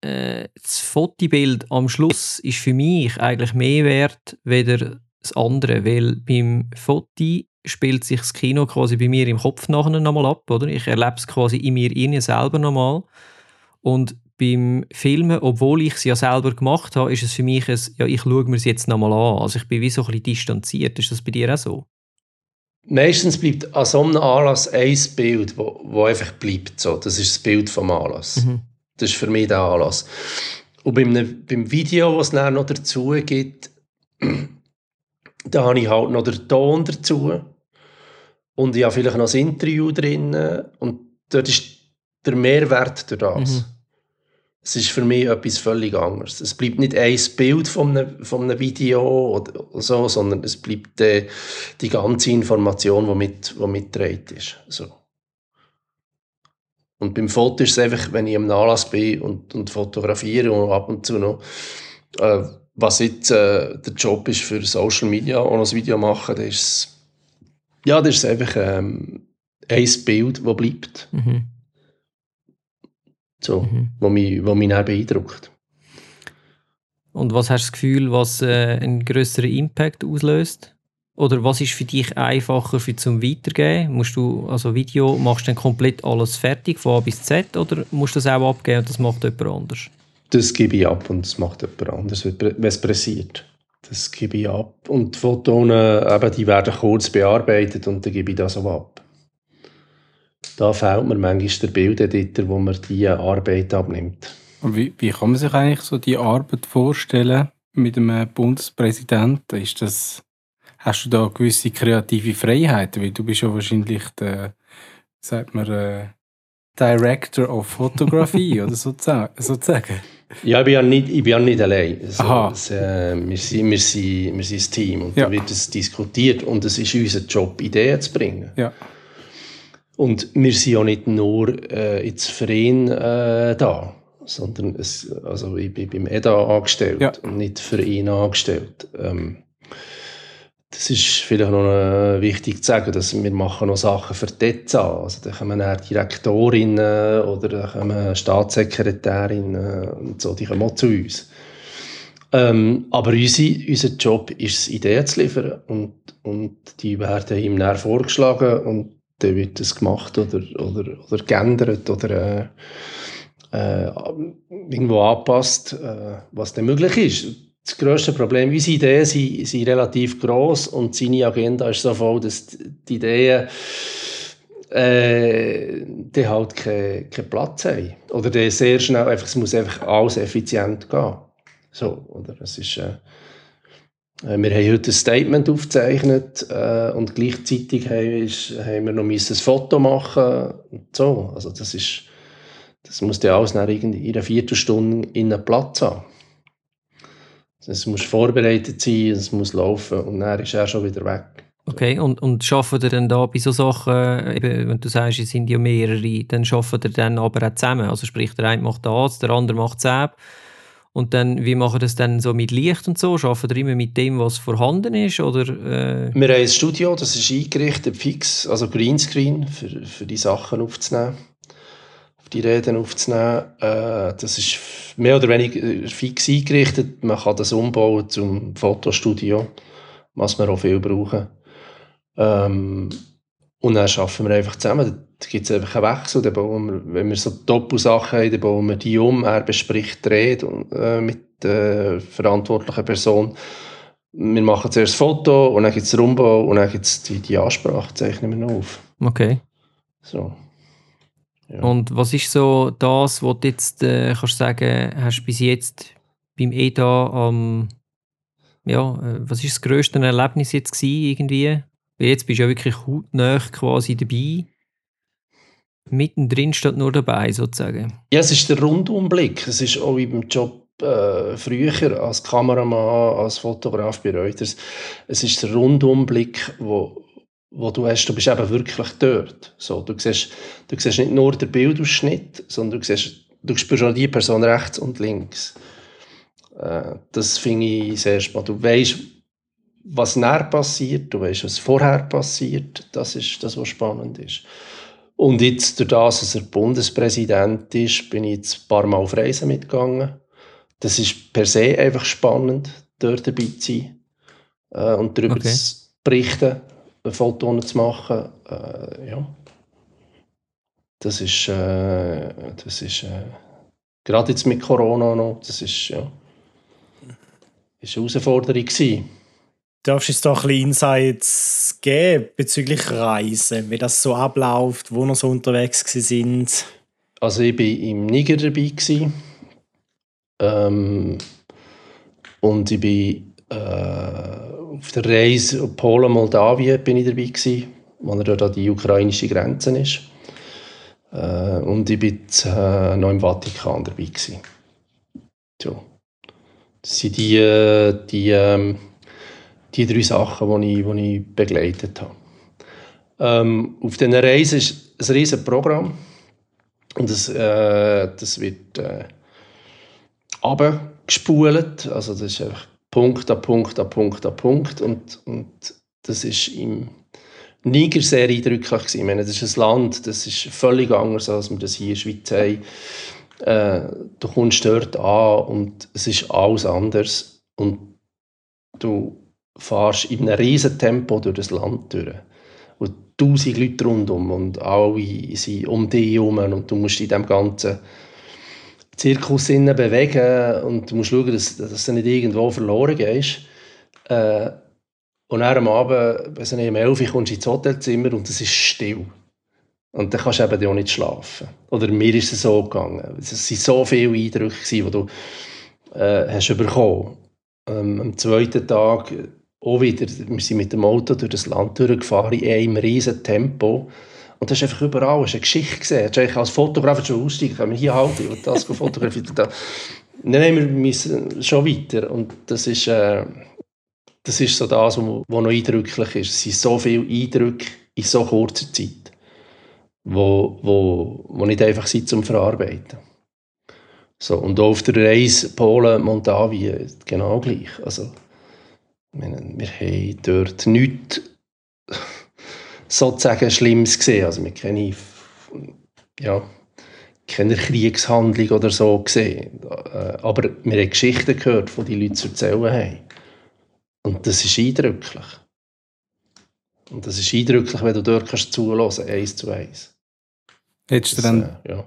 äh, das Fotobild am Schluss ist für mich eigentlich mehr wert, weder das andere, weil beim Foto spielt sich das Kino quasi bei mir im Kopf nachher nochmal ab, oder? Ich erlebe es quasi in mir innen selber nochmal. Und beim Filmen, obwohl ich es ja selber gemacht habe, ist es für mich ein, ja, ich schaue mir es jetzt nochmal an. Also ich bin wie so ein bisschen distanziert. Ist das bei dir auch so? Meistens bleibt an so einem Anlass ein Bild, wo, wo einfach bleibt. So. Das ist das Bild vom Anlass. Mhm. Das ist für mich der Anlass. Und beim, beim Video, was es dann noch dazu gibt, *clears throat* da habe ich halt noch den Ton dazu. und ich habe vielleicht noch ein Interview drin und dort ist der Mehrwert durch das. Mhm. Es ist für mich etwas völlig anderes. Es bleibt nicht ein Bild von einem, von einem Video oder so, sondern es bleibt äh, die ganze Information, die, mit, mitgetragen ist. So. Und beim Foto ist es einfach, wenn ich am Anlass bin und, und fotografiere und ab und zu noch, äh, was jetzt äh, der Job ist für Social Media und das Video machen, das ist, ja, das ist einfach ähm, ein Bild, das bleibt. Mhm. So, mhm. wo mich, wo mich dann beeindruckt. Und was hast du das Gefühl, was äh, einen größeren Impact auslöst? Oder was ist für dich einfacher für zum Weitergeben? Musst du also Video machst du dann komplett alles fertig von A bis Z oder musst du das auch abgeben und das macht jemand anders? Das gebe ich ab und das macht jemand anders, wenn es pressiert. Das gebe ich ab. Und die Fotos eben, die werden kurz bearbeitet und dann gebe ich das auch ab. Da fehlt mir manchmal der Bildeditor, wo man diese Arbeit abnimmt. Und wie, wie kann man sich eigentlich so die Arbeit vorstellen mit einem Bundespräsidenten? Ist das Hast du da gewisse kreative Freiheiten? Weil du bist ja wahrscheinlich der, sagt man, äh, Director of Photography *laughs* oder sozusagen. Ja, ich bin ja nicht, ich bin ja nicht allein. Also, Aha. Es, äh, wir, sind, wir, sind, wir sind ein Team und ja. da wird es diskutiert und es ist unser Job, Ideen zu bringen. Ja. Und wir sind ja nicht nur äh, ins Verein äh, da, sondern es, also ich bin beim EDA angestellt ja. und nicht für ihn angestellt. Ähm, das ist vielleicht noch äh, wichtig zu sagen, dass wir machen noch Sachen für die ETSA. Also da kommen dann Direktorinnen oder da kommen Staatssekretärinnen und so, die kommen auch zu uns. Ähm, aber unsere, unser Job ist es, Ideen zu liefern und, und die werden ihm dann vorgeschlagen und dann wird das gemacht oder, oder, oder geändert oder äh, äh, irgendwo angepasst, äh, was dann möglich ist das grösste Problem, unsere Ideen sind, sind relativ gross und seine Agenda ist so voll, dass die Ideen äh, die halt keinen kein Platz haben. Oder die sehr schnell, einfach, es muss einfach alles effizient gehen. So, oder? Es ist, äh wir haben heute ein Statement aufgezeichnet äh, und gleichzeitig haben wir noch ein Foto machen und so. Also das ist, das muss ja alles nach in einer Viertelstunde in einen Platz haben. Es muss vorbereitet sein, es muss laufen und dann ist er schon wieder weg. Okay, und, und schaffen ihr dann da bei so Sachen, eben, wenn du sagst, es sind ja mehrere, dann schaffen ihr dann aber auch zusammen? Also sprich, der eine macht das, der andere macht das und dann, wie machen das dann so mit Licht und so? Schaffen ihr immer mit dem, was vorhanden ist? Oder, äh? Wir haben ein Studio, das ist eingerichtet, fix, also Greenscreen, für, für die Sachen aufzunehmen die Reden aufzunehmen. Äh, das ist mehr oder weniger fix eingerichtet. Man kann das umbauen zum Fotostudio, was wir auch viel brauchen. Ähm, und dann arbeiten wir einfach zusammen. Da gibt es einfach einen Wechsel. Bauen wir, wenn wir so Doppelsachen haben, dann bauen wir die um. Er bespricht die Rede äh, mit der verantwortlichen Person. Wir machen zuerst das Foto und dann gibt es den Umbau und dann gibt es die, die Ansprache, zeichnen wir noch auf. Okay. So. Ja. Und was ist so das, was du jetzt äh, kannst sagen, hast bis jetzt beim EDA am, ja, äh, was ist das grösste Erlebnis jetzt gewesen, irgendwie? Weil jetzt bist du ja wirklich hautnah quasi dabei. Mittendrin steht nur dabei, sozusagen. Ja, es ist der Rundumblick. Es ist auch im Job äh, früher als Kameramann, als Fotograf bei Reuters. Es ist der Rundumblick, wo wo du hast, du bist eben wirklich dort. So, du, siehst, du siehst nicht nur den Bildausschnitt, sondern du, siehst, du spürst auch die Person rechts und links. Äh, das finde ich sehr spannend. Du weißt, was näher passiert, du weißt, was vorher passiert. Das ist das, was spannend ist. Und jetzt, durch das, dass er Bundespräsident ist, bin ich jetzt ein paar Mal auf Reisen mitgegangen. Das ist per se einfach spannend, dort dabei zu sein äh, und darüber okay. zu berichten Fotos zu machen. Äh, ja. Das ist, äh, das ist äh, gerade jetzt mit Corona noch, das ist, ja, ist eine Herausforderung gewesen. Darfst du uns da ein bisschen Insights geben bezüglich Reisen, wie das so abläuft, wo wir so unterwegs sind? Also ich war im Niger dabei. Ähm, und ich bin äh, auf der Reise Polen, Moldawien bin ich dabei gewesen. er dort an die ukrainische Grenze ist. Äh, und ich war äh, noch im Vatikan dabei. Gewesen. So. Das sind die, äh, die, ähm, die drei Sachen, die ich, ich begleitet habe. Ähm, auf dieser Reise ist ein riesiges Programm. Und das, äh, das wird äh, abgespult. Also das ist einfach Punkt an Punkt an Punkt an Punkt. Und, und das ist im Niger sehr eindrücklich. Ich meine, das ist ein Land, das ist völlig anders, als wir das hier in der Schweiz haben. Äh, du kommst dort an und es ist alles anders. Und du fährst in einem riesen Tempo durch das Land durch. Und tausend Leute rundum und alle sind um dich herum und du musst in diesem ganzen Zirkus bewegen und du musst schauen, dass, dass du nicht irgendwo verloren gehst. Äh, und dann am Abend, wenn du um 11 Uhr kommst ins Hotelzimmer und es ist still. Und dann kannst du eben auch nicht schlafen. Oder mir ist es so gegangen. Es waren so viele Eindrücke, die du äh, hast bekommen ähm, Am zweiten Tag auch wieder, wir sind mit dem Auto durch das Land durchgefahren, in einem riesen Tempo. Und das ist einfach überall, hast eine Geschichte gesehen. Du hast als Fotograf schon aussteigen, kann man hier halten, ich das *laughs* fotografieren. Dann nehmen wir müssen schon weiter. Und das ist, äh, das ist so das, was noch eindrücklich ist. Es sind so viele Eindrücke in so kurzer Zeit, wo, wo, wo nicht einfach sind zum Verarbeiten. So, und auch auf der Reise Polen, Moldawien genau gleich. Also, meine, wir haben dort nichts sozusagen Schlimmes gesehen. Also wir kennen ja, keine Kriegshandlung oder so gesehen. Äh, aber wir haben Geschichten gehört, die die Leute zu erzählen haben. Und das ist eindrücklich. Und das ist eindrücklich, wenn du dort kannst zuhören, eins zu eins. Hättest du dann, äh, ja.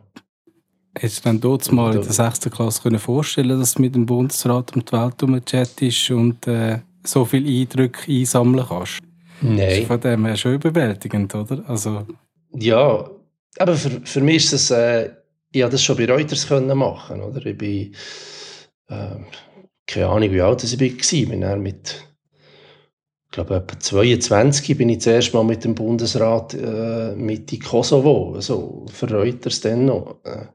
hättest du dann dort mal in der 6. Klasse können vorstellen dass du mit dem Bundesrat um die Welt herumchattest und äh, so viele Eindrücke einsammeln kannst? Nein. Das ist von dem her schon überwältigend, oder? Also... Ja, aber für, für mich ist das, äh, ich habe das schon bei Reuters können machen, oder? Ich bin, äh, keine Ahnung, wie alt ich war, ich bin mit ich glaube, etwa 22 bin ich das erste Mal mit dem Bundesrat äh, mit in Kosovo, also für Reuters dann noch. Äh,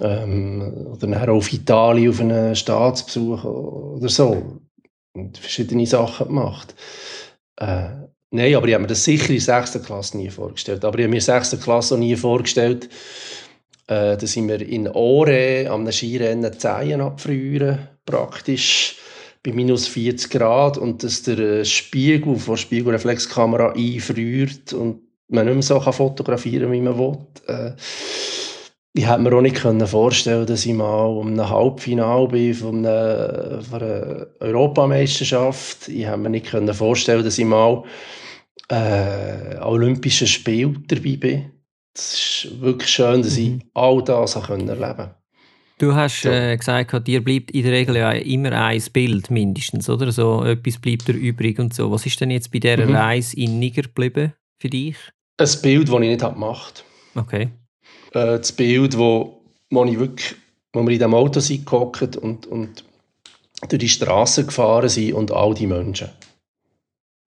ähm, oder dann auf Italien auf einen Staatsbesuch oder so. Und verschiedene Sachen gemacht. Äh, Nein, aber ich habe mir das sicher in der 6. Klasse nie vorgestellt. Aber ich habe mir in der 6. Klasse auch nie vorgestellt, äh, dass ich mir in Ore am Skirennen Zehen abfrieren, praktisch bei minus 40 Grad und dass der äh, Spiegel von der Spiegelreflexkamera einfriert und man nicht mehr so kann fotografieren wie man will. Äh, ich hätte mir auch nicht vorstellen dass ich mal um ein Halbfinale bin von einer, von einer Europameisterschaft. Ich hätte mir nicht vorstellen dass ich mal äh, Olympischen Spiel dabei bin. Es ist wirklich schön, dass ich mhm. all das erleben konnte. Du hast äh, gesagt, dir bleibt in der Regel ja immer ein Bild mindestens, oder? So etwas bleibt dir übrig und so. Was ist denn jetzt bei dieser mhm. Reise in Niger geblieben für dich? Ein Bild, das ich nicht gemacht habe. Okay. Äh, das Bild, wo, wo ich wirklich, wo wir in dem Auto sind und, und durch die Straße gefahren sind und all die Menschen,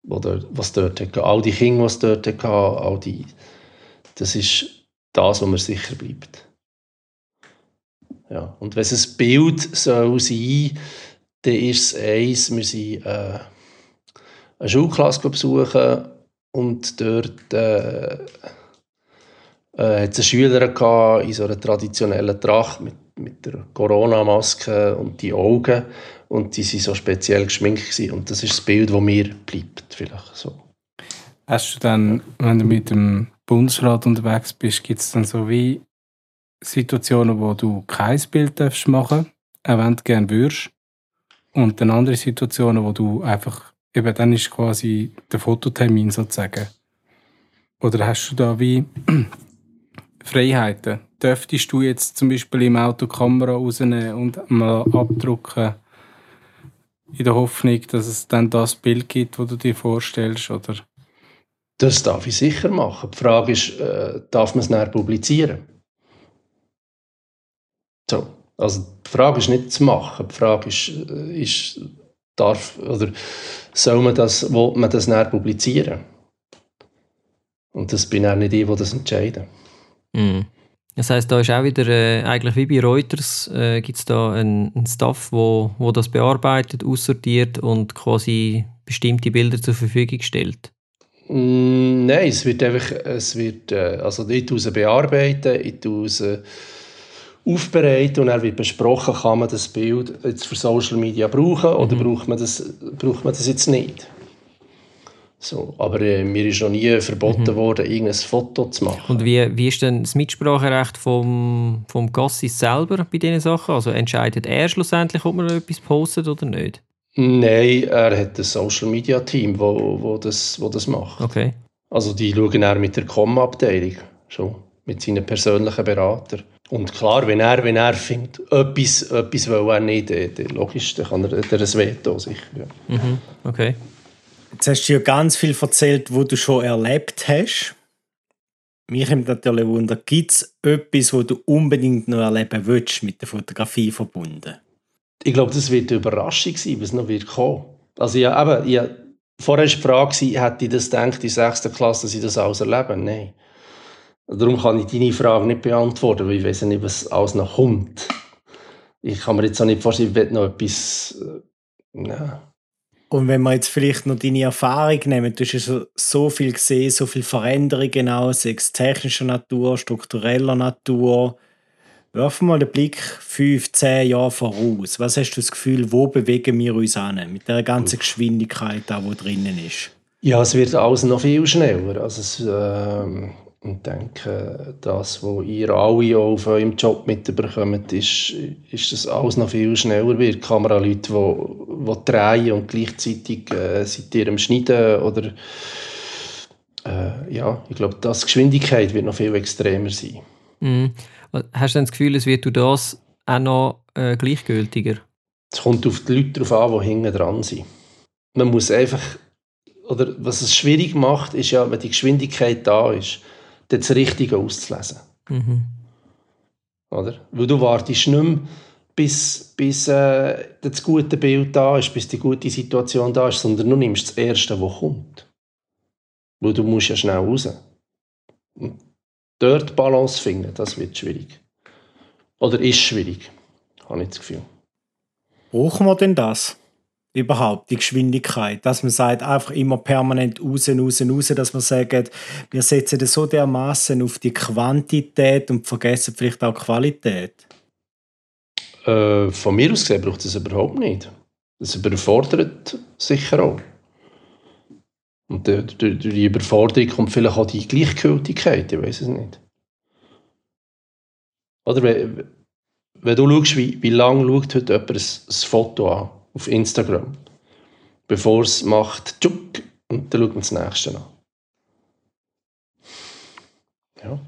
oder was dort hatten, all die Kinder, was dort hatten, all die, das ist das, was mir sicher bleibt. Ja. Und wenn es ein Bild soll sein dann ist es eins, wir sind äh, eine Schulklasse besuchen und dort äh, äh, hat es Schüler gehabt in so einer traditionellen Tracht mit, mit der Corona-Maske und die Augen und die waren so speziell geschminkt gewesen. und das ist das Bild, das mir bleibt, vielleicht so. Hast du dann, wenn du mit dem Bundesrat unterwegs bist, gibt es dann so wie Situationen, wo du kein Bild darfst machen auch wenn du gerne würdest. Und dann andere Situationen, wo du einfach, eben dann ist quasi der Fototermin sozusagen. Oder hast du da wie Freiheiten? Dürftest du jetzt zum Beispiel im Auto Kamera rausnehmen und mal abdrucken, in der Hoffnung, dass es dann das Bild gibt, das du dir vorstellst? Oder? Das darf ich sicher machen. Die Frage ist, äh, darf man es näher publizieren? So. Also die Frage ist nicht zu machen, die Frage ist, äh, ist darf oder soll man das, will man das näher publizieren? Und das bin auch nicht ich, der das entscheiden. Mm. Das heißt, da ist auch wieder, äh, eigentlich wie bei Reuters, äh, gibt es da einen, einen Staff, wo, wo das bearbeitet, aussortiert und quasi bestimmte Bilder zur Verfügung stellt? Mm, nein, es wird einfach, es wird, äh, also ich tue bearbeiten, ich tue aufbereiten und dann wird besprochen, kann man das Bild jetzt für Social Media brauchen oder mhm. braucht, man das, braucht man das jetzt nicht. So, aber äh, mir ist noch nie verboten mhm. worden, irgendein Foto zu machen. Und wie, wie ist denn das Mitspracherecht vom, vom Gassis selber bei diesen Sachen? Also entscheidet er schlussendlich, ob man etwas postet oder nicht? Nein, er hat ein Social Media Team, wo, wo, das, wo das macht. Okay. Also die schauen er mit der Com-Abteilung schon, mit seinen persönlichen Beratern. Und klar, wenn er, wenn er findet, etwas, etwas will er nicht, dann, logisch, dann kann er, er ein Veto sicher. Ja. Mhm. Okay. Jetzt hast du ja ganz viel erzählt, wo du schon erlebt hast. Mich nimmt natürlich Wunder, gibt es etwas, wo du unbedingt noch erleben willst, mit der Fotografie verbunden? Ich glaube, das wird eine Überraschung sein, was noch wird kommen. Also ja, eben, ja, vorher war die Frage, hätte ich das gedacht, in der 6. Klasse, dass ich das alles erlebe? Nein. Darum kann ich deine Frage nicht beantworten, weil ich weiß nicht, was alles noch kommt. Ich kann mir jetzt auch nicht vorstellen, ich noch etwas... Äh, ja. Und wenn wir jetzt vielleicht noch deine Erfahrung nehmen, du hast ja so, so viel gesehen, so viele Veränderungen auch, sechs technischer Natur, struktureller Natur. Werfen wir mal den Blick fünf, zehn Jahre voraus. Was hast du das Gefühl, wo bewegen wir uns an? Mit der ganzen Geschwindigkeit, die drinnen ist. Ja, es wird alles noch viel schneller. Also es, äh, ich denke, das, was ihr alle auch auf eurem Job mitbekommt, ist, ist, dass alles noch viel schneller wird. Kameraleute, die, die drehen und gleichzeitig äh, seid ihr am Schneiden oder äh, ja, ich glaube, die Geschwindigkeit wird noch viel extremer sein. Mhm. Hast du denn das Gefühl, es wird durch das auch noch äh, gleichgültiger? Es kommt auf die Leute darauf an, die hinten dran sind. Man muss einfach, oder was es schwierig macht, ist ja, wenn die Geschwindigkeit da ist, das Richtige auszulesen. Mhm. Oder? Weil du wartest nicht mehr, bis, bis äh, das gute Bild da ist, bis die gute Situation da ist, sondern du nimmst das Erste, was kommt. Weil du musst ja schnell raus. Und dort Balance finden, das wird schwierig. Oder ist schwierig, habe ich das Gefühl. Brauchen wir denn das? Überhaupt, die Geschwindigkeit, dass man sagt, einfach immer permanent raus, raus, raus, dass man sagt, wir setzen das so dermaßen auf die Quantität und vergessen vielleicht auch Qualität? Äh, von mir aus gesehen braucht es überhaupt nicht. Das überfordert sicher auch. Und durch die Überforderung kommt vielleicht auch die Gleichgültigkeit, ich weiß es nicht. Oder wenn, wenn du schaust, wie, wie lange schaut heute jemand ein, ein Foto an, auf Instagram. Bevor es macht, tschuk, und dann schaut man das nächste an. Ja.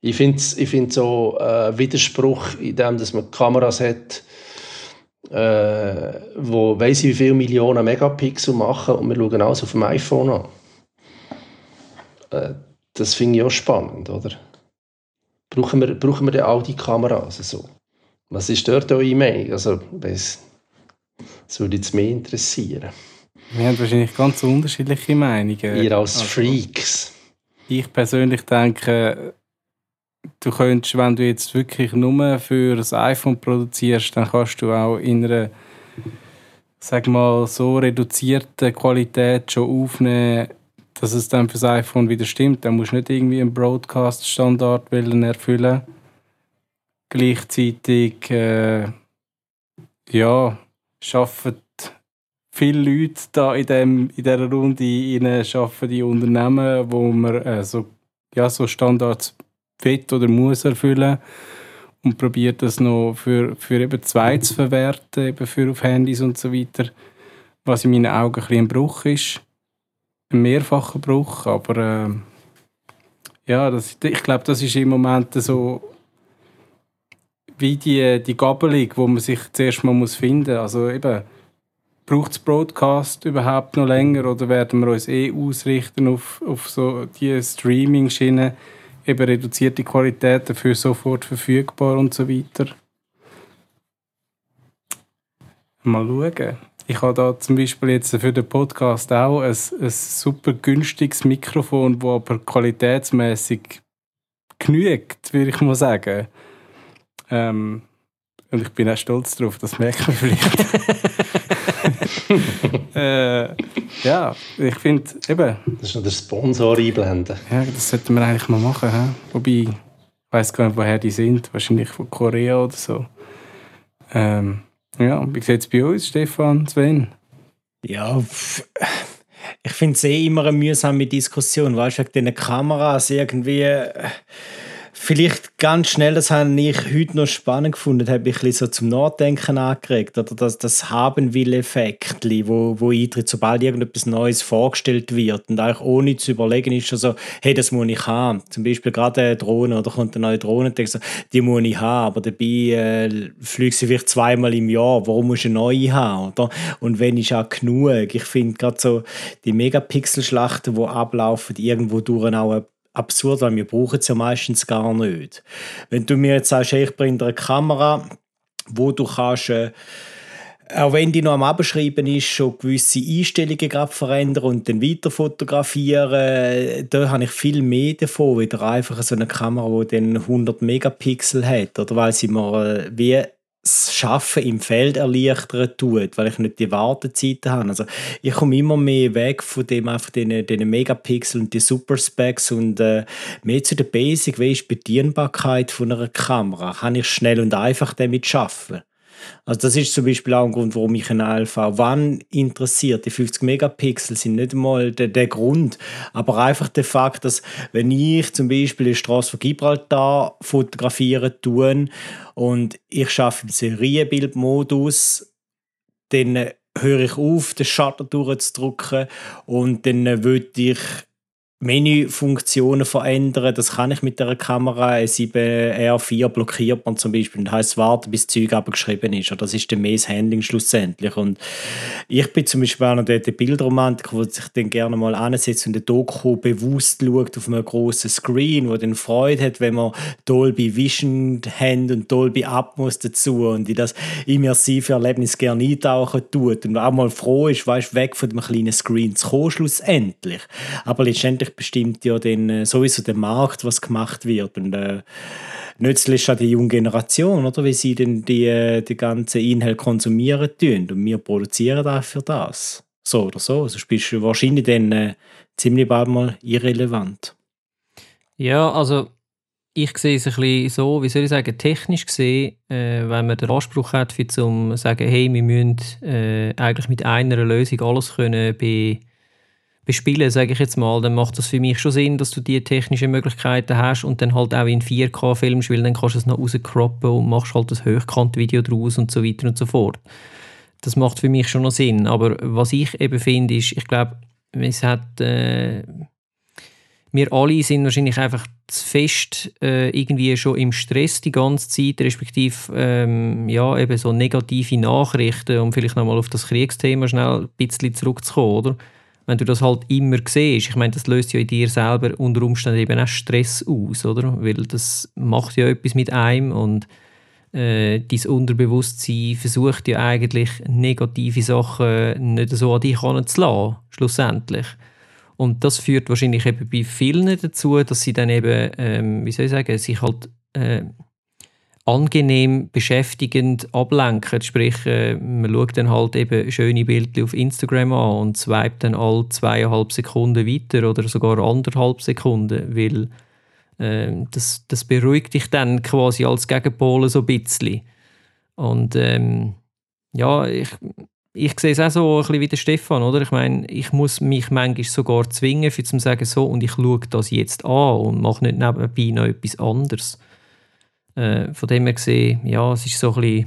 Ich finde ich find so äh, Widerspruch in dem, dass man Kameras hat, äh, wo weiss ich wie viele Millionen Megapixel machen und wir schauen alles auf dem iPhone an. Äh, das finde ich auch spannend, oder? Brauchen wir, brauchen wir denn all die Kameras so? Was ist dort eure Meinung? Also, weiss, das würde jetzt mehr interessieren. Wir haben wahrscheinlich ganz unterschiedliche Meinungen. Ihr als also, Freaks. Ich persönlich denke, du könntest, wenn du jetzt wirklich nur für das iPhone produzierst, dann kannst du auch in einer sag mal, so reduzierten Qualität schon aufnehmen, dass es dann für das iPhone wieder stimmt. Dann musst du nicht irgendwie einen Broadcast-Standard erfüllen. Gleichzeitig, äh, ja, arbeiten viele Leute da in, dem, in dieser Runde rein, arbeiten die Unternehmen, wo man äh, so, ja, so Standards will oder muss erfüllen und probiert das noch für, für eben zwei zu verwerten, eben für auf Handys und so weiter, was in meinen Augen ein, bisschen ein Bruch ist. Ein mehrfacher Bruch, aber äh, ja, das, ich glaube, das ist im Moment so wie die, die Gabelung, wo man sich zuerst mal muss finden muss. Also eben, braucht es Broadcast überhaupt noch länger oder werden wir uns eh ausrichten auf, auf so die Streaming-Schiene, eben reduzierte Qualität dafür sofort verfügbar und so weiter? Mal schauen. ich habe da zum Beispiel jetzt für den Podcast auch ein, ein super günstiges Mikrofon, das aber qualitätsmäßig genügt, würde ich mal sagen. Ähm, und ich bin auch stolz darauf, das merkt man vielleicht. äh, ja, ich finde eben. Das ist noch der Sponsor einblenden. Ja, das sollten wir eigentlich mal machen. He? Wobei, ich weiß gar nicht, woher die sind. Wahrscheinlich von Korea oder so. Ähm, ja, wie sieht es bei uns, Stefan, Sven? Ja, ich finde es eh immer eine mühsame Diskussion. Weißt du, wegen diesen Kameras irgendwie. Äh, vielleicht ganz schnell, das habe ich heute noch spannend gefunden, habe ich ein bisschen so zum Nachdenken angeregt, oder das, das Haben-Will-Effekt, wo, wo eintritt, sobald irgendetwas Neues vorgestellt wird und eigentlich ohne zu überlegen ist schon so, hey, das muss ich haben. Zum Beispiel gerade eine Drohne, oder kommt eine neue Drohne und so, die muss ich haben, aber dabei äh, fliegt sie vielleicht zweimal im Jahr, warum muss ich eine neue haben, oder? Und wenn ist auch genug. Ich finde gerade so die Megapixel-Schlachten, die ablaufen, irgendwo durch auch absurd, weil wir brauchen es ja meistens gar nicht. Wenn du mir jetzt sagst, hey, ich bringe dir eine Kamera, wo du kannst, äh, auch wenn die noch am Abschreiben ist, schon gewisse Einstellungen gerade verändern und dann weiter fotografieren, da habe ich viel mehr davon, wieder einfach so eine Kamera, die dann 100 Megapixel hat, oder weil sie mir äh, wie das Schaffen im Feld erleichtern tut, weil ich nicht die Wartezeiten habe. Also ich komme immer mehr weg von dem einfach den, den Megapixel und die Superspecs und äh, mehr zu der Basic, wie ist die Bedienbarkeit von einer Kamera? Kann ich schnell und einfach damit schaffen? Also das ist zum Beispiel auch ein Grund, warum mich ein Alpha One interessiert. Die 50 Megapixel sind nicht einmal der, der Grund, aber einfach der Fakt, dass wenn ich zum Beispiel die Straße von Gibraltar fotografieren tue und ich schaffe im Serienbildmodus, dann höre ich auf, den Shutter durchzudrücken und dann würde ich Menüfunktionen verändern. Das kann ich mit der Kamera. Ein 7R4 blockiert man zum Beispiel. Das heisst, warten, bis das Zeug abgeschrieben ist. Das ist dann mehr das Handling schlussendlich. Und ich bin zum Beispiel der, der Bildromantiker, der sich dann gerne mal ansetzt und ein Doku bewusst schaut auf einem grossen Screen, wo dann Freude hat, wenn man Dolby Vision hat und Dolby Atmos dazu und in das immersive Erlebnis gerne eintauchen tut und auch mal froh ist, weißt, weg von dem kleinen Screen zu kommen, schlussendlich. Aber letztendlich natürlich bestimmt ja dann äh, sowieso der Markt, was gemacht wird. Und äh, nützlich ist auch die junge Generation, oder? Wie sie denn die, äh, die ganzen Inhalte konsumieren tun. Und wir produzieren dafür das. So oder so. Also bist du wahrscheinlich dann äh, ziemlich bald mal irrelevant. Ja, also ich sehe es ein bisschen so, wie soll ich sagen, technisch gesehen, äh, wenn man den Anspruch hat, für zu sagen, hey, wir müssen äh, eigentlich mit einer Lösung alles können bei bespielen, sage ich jetzt mal, dann macht das für mich schon Sinn, dass du die technischen Möglichkeiten hast und dann halt auch in 4K filmst, weil dann kannst du es noch rauscroppen und machst halt das Hochkant-Video draus und so weiter und so fort. Das macht für mich schon noch Sinn. Aber was ich eben finde, ist, ich glaube, es hat... Äh, wir alle sind wahrscheinlich einfach zu fest äh, irgendwie schon im Stress die ganze Zeit, respektive ähm, ja, eben so negative Nachrichten, um vielleicht nochmal auf das Kriegsthema schnell ein bisschen zurückzukommen, oder? Wenn du das halt immer siehst, ich meine, das löst ja in dir selber unter Umständen eben auch Stress aus, oder? Weil das macht ja etwas mit einem und äh, dein Unterbewusstsein versucht ja eigentlich negative Sachen nicht so an dich heranzulassen, schlussendlich. Und das führt wahrscheinlich eben bei vielen dazu, dass sie dann eben, ähm, wie soll ich sagen, sich halt äh, angenehm beschäftigend ablenken. Sprich, äh, man schaut dann halt eben schöne Bilder auf Instagram an und swipet dann alle zweieinhalb Sekunden weiter oder sogar anderthalb Sekunden, weil äh, das, das beruhigt dich dann quasi als Gegenpol so ein bisschen. Und ähm, ja, ich, ich sehe es auch so ein bisschen wie der Stefan, oder? Ich meine, ich muss mich manchmal sogar zwingen, für zu sagen, so, und ich schaue das jetzt an und mache nicht nebenbei noch etwas anderes. Äh, von dem her gesehen, ja, es ist so ein bisschen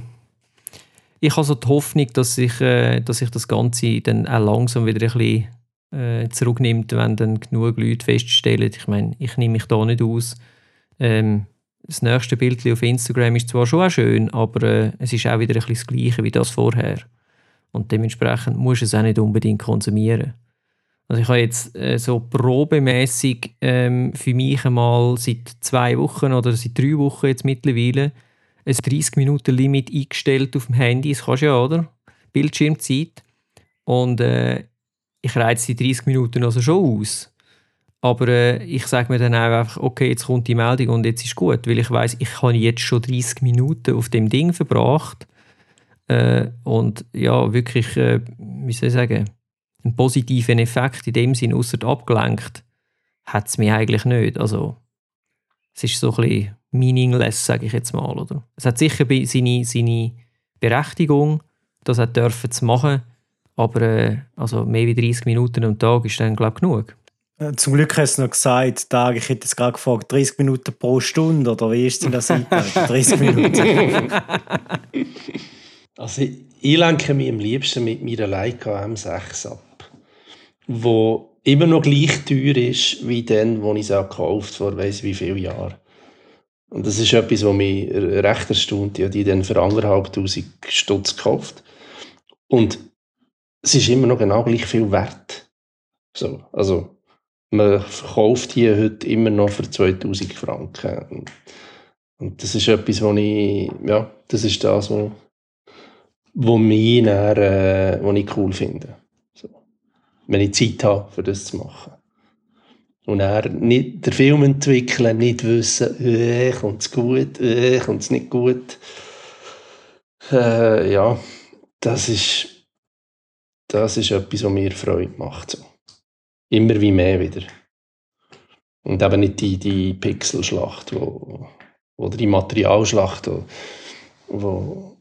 ich habe so die Hoffnung, dass sich, äh, dass sich das Ganze dann auch langsam wieder ein bisschen äh, zurücknimmt, wenn dann genug Leute feststellen, ich meine, ich nehme mich da nicht aus. Ähm, das nächste Bild auf Instagram ist zwar schon auch schön, aber äh, es ist auch wieder ein bisschen das Gleiche wie das vorher. Und dementsprechend muss es auch nicht unbedingt konsumieren. Also ich habe jetzt äh, so probemäßig ähm, für mich einmal seit zwei Wochen oder seit drei Wochen jetzt mittlerweile ein 30 Minuten Limit eingestellt auf dem Handy. Das kannst du ja, oder? Bildschirmzeit. und äh, ich reize die 30 Minuten also schon aus. Aber äh, ich sage mir dann auch einfach, okay, jetzt kommt die Meldung und jetzt ist gut, weil ich weiß, ich habe jetzt schon 30 Minuten auf dem Ding verbracht äh, und ja, wirklich, äh, wie soll ich sagen, einen positiven Effekt in dem Sinn, außer abgelenkt, hat es mir eigentlich nicht. Also, es ist so ein bisschen meaningless, sage ich jetzt mal. Oder? Es hat sicher seine, seine Berechtigung, das auch dürfen zu machen, aber äh, also mehr als 30 Minuten am Tag ist dann, glaube ich, genug. Äh, zum Glück hast du noch gesagt, Tag, ich hätte es gerade gefragt, 30 Minuten pro Stunde oder wie ist denn das 30 *laughs* Minuten? also ich, ich lenke mich am liebsten mit meiner Leica M6 ab wo immer noch gleich teuer ist wie den, wo ich es auch gekauft vor weiß wie vielen Jahren. Und das ist etwas, was mich recht erstaunt. Ich habe die dann für anderthalbtausend Stutz gekauft. Und es ist immer noch genau gleich viel wert. So, also, man verkauft die heute immer noch für 2000 Franken. Und das ist etwas, was ich, ja, das ist das, was, was, mich dann, äh, was ich cool finde wenn ich Zeit habe, für das zu machen. Und er nicht den Film entwickeln, nicht wissen, äh, kommt es gut, äh, kommt es nicht gut. Äh, ja, das ist, das ist etwas, was mir Freude macht. So. Immer wie mehr wieder. Und eben nicht die, die Pixelschlacht wo, oder die Materialschlacht, wo, wo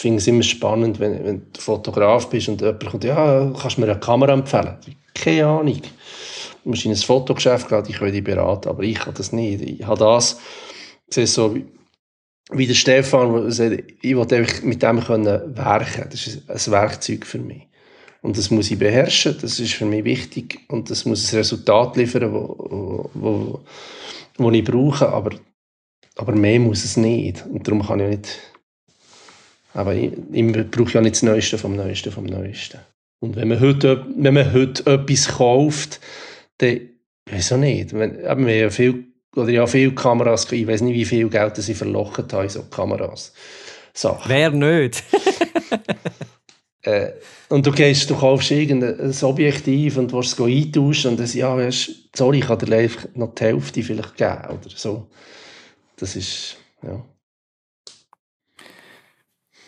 finde es immer spannend, wenn, wenn du Fotograf bist und jemand kommt, ja, kannst du mir eine Kamera empfehlen? Keine Ahnung. Du musst in ein Fotogeschäft gehen, ich will dich beraten, aber ich kann das nicht. Ich habe das, ich sehe so wie, der Stefan, ich will mit dem können werken. Das ist ein Werkzeug für mich. Und das muss ich beherrschen, das ist für mich wichtig und das muss ein Resultat liefern, wo, wo, wo ich brauche, aber, aber mehr muss es nicht. Und darum kann ich nicht aber ich, ich brauche ja nicht das Neueste vom Neuesten vom Neuesten. Und wenn man heute, wenn man heute etwas kauft, dann, wieso nicht? Wenn, wir haben ja viel, oder ja viele Kameras, ich weiß nicht, wie viel Geld sie verlocht haben, so Kameras. Sachen. Wer nicht? *laughs* äh, und du gehst, du kaufst irgendein Objektiv und willst es eintauschen und dann ja, weißt, sorry, ich kann dir noch die Hälfte vielleicht geben oder so. Das ist, ja.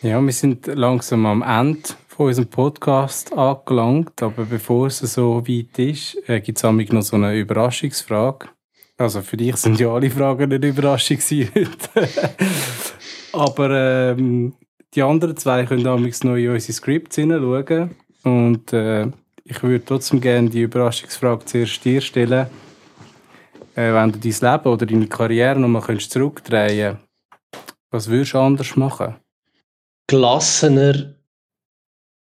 Ja, wir sind langsam am Ende von unserem Podcast angelangt, aber bevor es so weit ist, äh, gibt es noch so eine Überraschungsfrage. Also für dich sind ja alle Fragen eine Überraschung heute. *laughs* aber ähm, die anderen zwei können damals noch in unsere Scripts hineinschauen. Und äh, ich würde trotzdem gerne die Überraschungsfrage zuerst dir stellen. Äh, wenn du dein Leben oder deine Karriere nochmal zurückdrehen könntest, was würdest du anders machen? Gelassener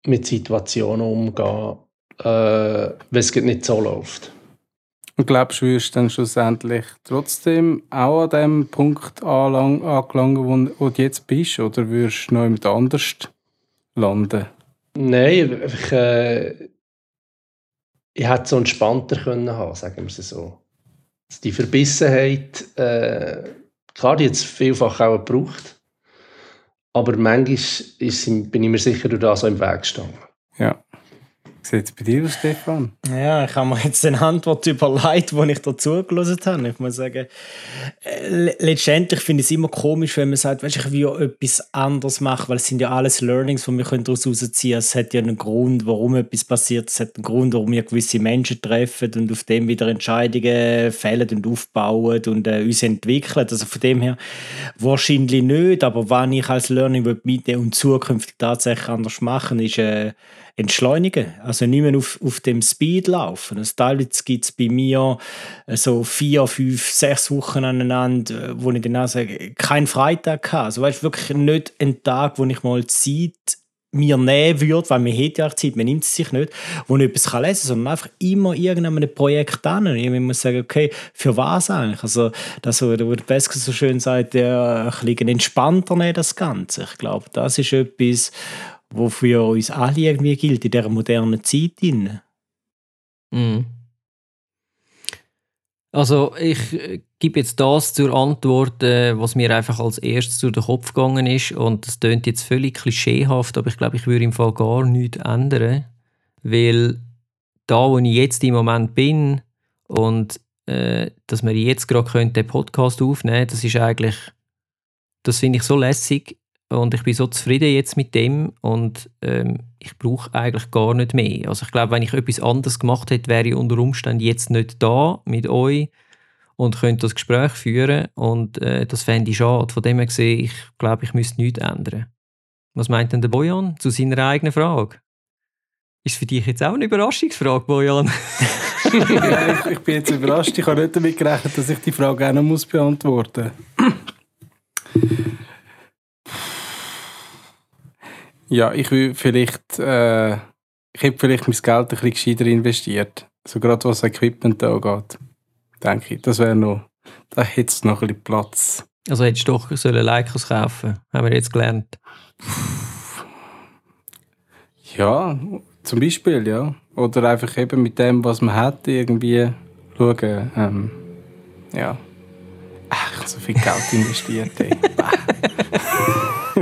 mit Situationen umgehen, äh, wenn es nicht so läuft. Und glaubst du, wirst dann schlussendlich trotzdem auch an dem Punkt angelangt, wo, wo du jetzt bist, oder wirst du noch jemand anders landen? Nein, ich, äh, ich hätte so entspannter können haben, sagen wir es so. Die Verbissenheit, äh, klar, die jetzt vielfach auch gebraucht. Aber manchmal ist, bin ich mir sicher durch das so im Weg gestanden. Ja. Sieht es bei dir aus, Stefan? Ja, ich habe mir jetzt eine Antwort überlegt, die ich dazu gelesen habe. Ich muss sagen, letztendlich finde ich es immer komisch, wenn man sagt, weißt, ich will etwas anderes machen, weil es sind ja alles Learnings, die wir daraus herausziehen können. Es hat ja einen Grund, warum etwas passiert. Es hat einen Grund, warum wir gewisse Menschen treffen und auf dem wieder Entscheidungen fällen und aufbauen und äh, uns entwickeln. Also von dem her wahrscheinlich nicht, aber was ich als Learning mitnehmen und zukünftig tatsächlich anders machen, ist äh, entschleunigen. Also nicht mehr auf, auf dem Speed laufen. Also teilweise gibt es bei mir äh, so vier, fünf, sechs Wochen aneinander, äh, wo ich dann auch sage, keinen Freitag habe. Also weißt, wirklich nicht ein Tag, wo ich mal Zeit mir nehmen würde, weil man hat ja auch Zeit, man nimmt es sich nicht, wo ich etwas lesen kann, sondern einfach immer irgendein Projekt an. Und ich muss sagen, okay, für was eigentlich? Also, das, wo der Besker so schön sagt, der ein bisschen entspannter nehmen, das Ganze. Ich glaube, das ist etwas, wofür uns alle irgendwie gilt in dieser modernen Zeit. Mhm. Also ich äh, gebe jetzt das zur Antwort, äh, was mir einfach als erstes durch den Kopf gegangen ist und das klingt jetzt völlig klischeehaft, aber ich glaube, ich würde im Fall gar nichts ändern, weil da, wo ich jetzt im Moment bin und äh, dass wir jetzt gerade den Podcast aufnehmen das ist eigentlich, das finde ich so lässig und ich bin so zufrieden jetzt mit dem und ähm, ich brauche eigentlich gar nicht mehr. Also ich glaube, wenn ich etwas anderes gemacht hätte, wäre ich unter Umständen jetzt nicht da mit euch und könnte das Gespräch führen und äh, das fände ich schade. Von dem her gesehen, ich glaube, ich müsste nichts ändern. Was meint denn der Bojan zu seiner eigenen Frage? Ist für dich jetzt auch eine Überraschungsfrage, Bojan? ja, *laughs* ich, bin jetzt überrascht. Ich habe nicht damit gerechnet, dass ich die Frage auch noch beantworten muss. Ja, ich will vielleicht, äh, ich hätte vielleicht mein Geld ein bisschen gescheiter investiert. So gerade was Equipment angeht. Denke ich. Das wäre noch, da hätte es noch ein bisschen Platz. Also hättest du doch sollen Leicos kaufen Haben wir jetzt gelernt. Ja, zum Beispiel, ja. Oder einfach eben mit dem, was man hat, irgendwie schauen. Ähm, ja. Ach, so viel Geld *laughs* investiert, ey.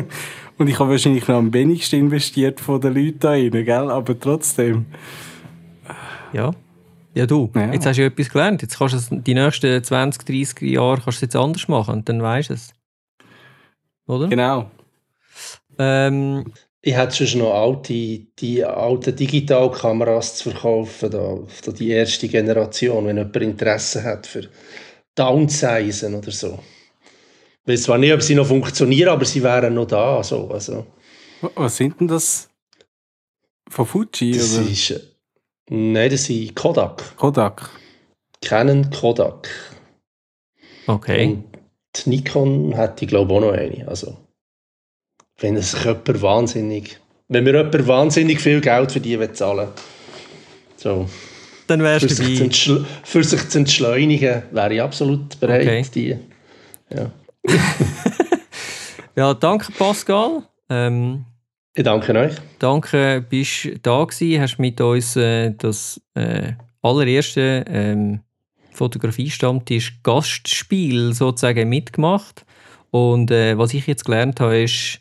*laughs* Und ich habe wahrscheinlich noch am wenigsten investiert von den Leuten da rein, gell? aber trotzdem. Ja. Ja, du, ja. jetzt hast du etwas gelernt. Jetzt kannst du es die nächsten 20, 30 Jahre kannst du es jetzt anders machen und dann weißt du es. Oder? Genau. Ähm, ich hätte schon noch alte, die alten Digitalkameras zu verkaufen, da, da die erste Generation, wenn jemand Interesse hat für Downsizen oder so. Ich weiß zwar nicht, ob sie noch funktionieren, aber sie wären noch da. So, also. Was sind denn das? Von Fuji? Das oder? ist. Nein, das sind Kodak. Kodak. Canon Kodak. Okay. Und die Nikon hat ich glaube auch noch eine. Also, wenn es sich jemand wahnsinnig. Wenn mir jemand wahnsinnig viel Geld für die zahlen so. Dann wärst du dabei. Für sich zu entschleunigen, wäre ich absolut bereit, okay. die. Ja. *laughs* ja, danke Pascal. Ähm, ich danke euch. Danke, bist du da gewesen, hast mit uns äh, das äh, allererste ähm, Fotografie-Stammtisch Gastspiel sozusagen mitgemacht. Und äh, was ich jetzt gelernt habe, ist,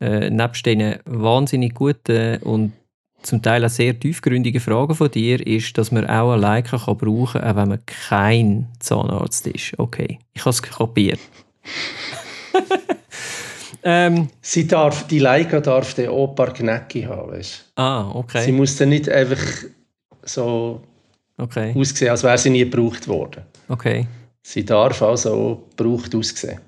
äh, nebst diesen wahnsinnig guten und zum Teil auch sehr tiefgründigen Fragen von dir, ist, dass man auch eine Leica kann brauchen kann, auch wenn man kein Zahnarzt ist. Okay, ich habe es kapiert. *laughs* ähm, Sie darf, die Leica darf den paar Knäcke haben, weißt? Ah, okay. Sie muss dann nicht einfach so okay. aussehen, als wäre sie nie gebraucht worden. Okay. Sie darf also auch gebraucht aussehen.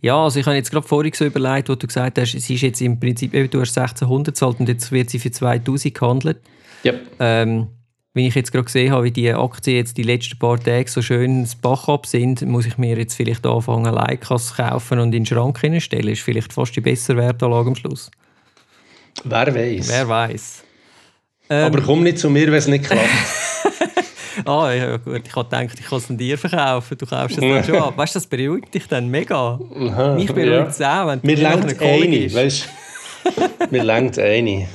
Ja, also ich habe jetzt gerade vorhin so überlegt, wo du gesagt hast, sie ist jetzt im Prinzip, du hast 1600 zahlt und jetzt wird sie für 2000 gehandelt. Ja. Ähm, wenn ich jetzt gerade gesehen habe, wie die Aktien jetzt die letzten paar Tage so schön ins Bach ab sind, muss ich mir jetzt vielleicht anfangen, Leihkas kaufen und in den Schrank hinstellen. Ist vielleicht fast die bessere Wertanlage am Schluss. Wer weiß. Wer weiß. Ähm, Aber komm nicht zu mir, wenn es nicht klappt. *laughs* *laughs* ah, ja gut. Ich habe gedacht, ich kann es dir verkaufen. Du kaufst es dann schon ab. Weißt du, das beruhigt dich dann mega. Aha, Mich beruhigt es ja. auch, wenn du Mir langt eine, weißt du? *laughs* Mir langt eine.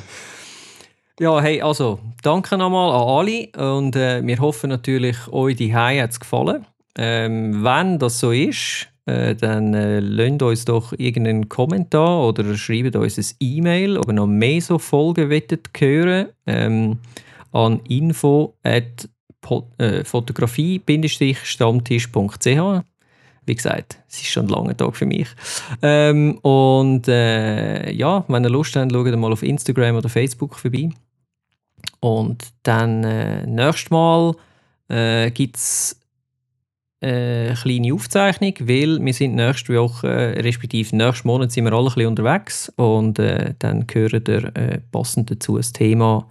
Ja, hey, also, danke nochmal an alle und äh, wir hoffen natürlich, euch die hat es gefallen. Ähm, wenn das so ist, äh, dann äh, lasst uns doch irgendeinen Kommentar oder schreibt uns ein E-Mail, ob ihr noch mehr so Folgen wettet hören ähm, an info at äh, fotografie-stammtisch.ch wie gesagt, es ist schon ein langer Tag für mich. Ähm, und äh, ja, wenn ihr Lust habt, schaut mal auf Instagram oder Facebook vorbei. Und dann äh, nächstes Mal äh, gibt es eine kleine Aufzeichnung, weil wir sind nächste Woche, äh, respektive nächsten Monat sind wir alle ein bisschen unterwegs und äh, dann hören wir äh, passend dazu das Thema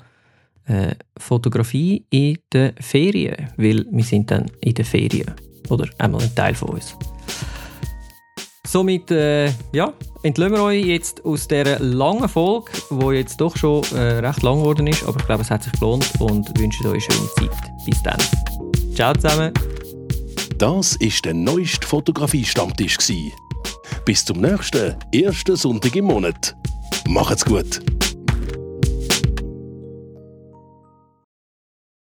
äh, Fotografie in den Ferien, weil wir sind dann in den Ferien oder einmal ein Teil von uns. Somit, äh, ja, entlösen wir euch jetzt aus dieser langen Folge, die jetzt doch schon äh, recht lang geworden ist, aber ich glaube, es hat sich gelohnt und wünsche euch eine schöne Zeit. Bis dann. Ciao zusammen. Das war der neueste Fotografie-Stammtisch. Bis zum nächsten, ersten Sonntag im Monat. Macht's gut!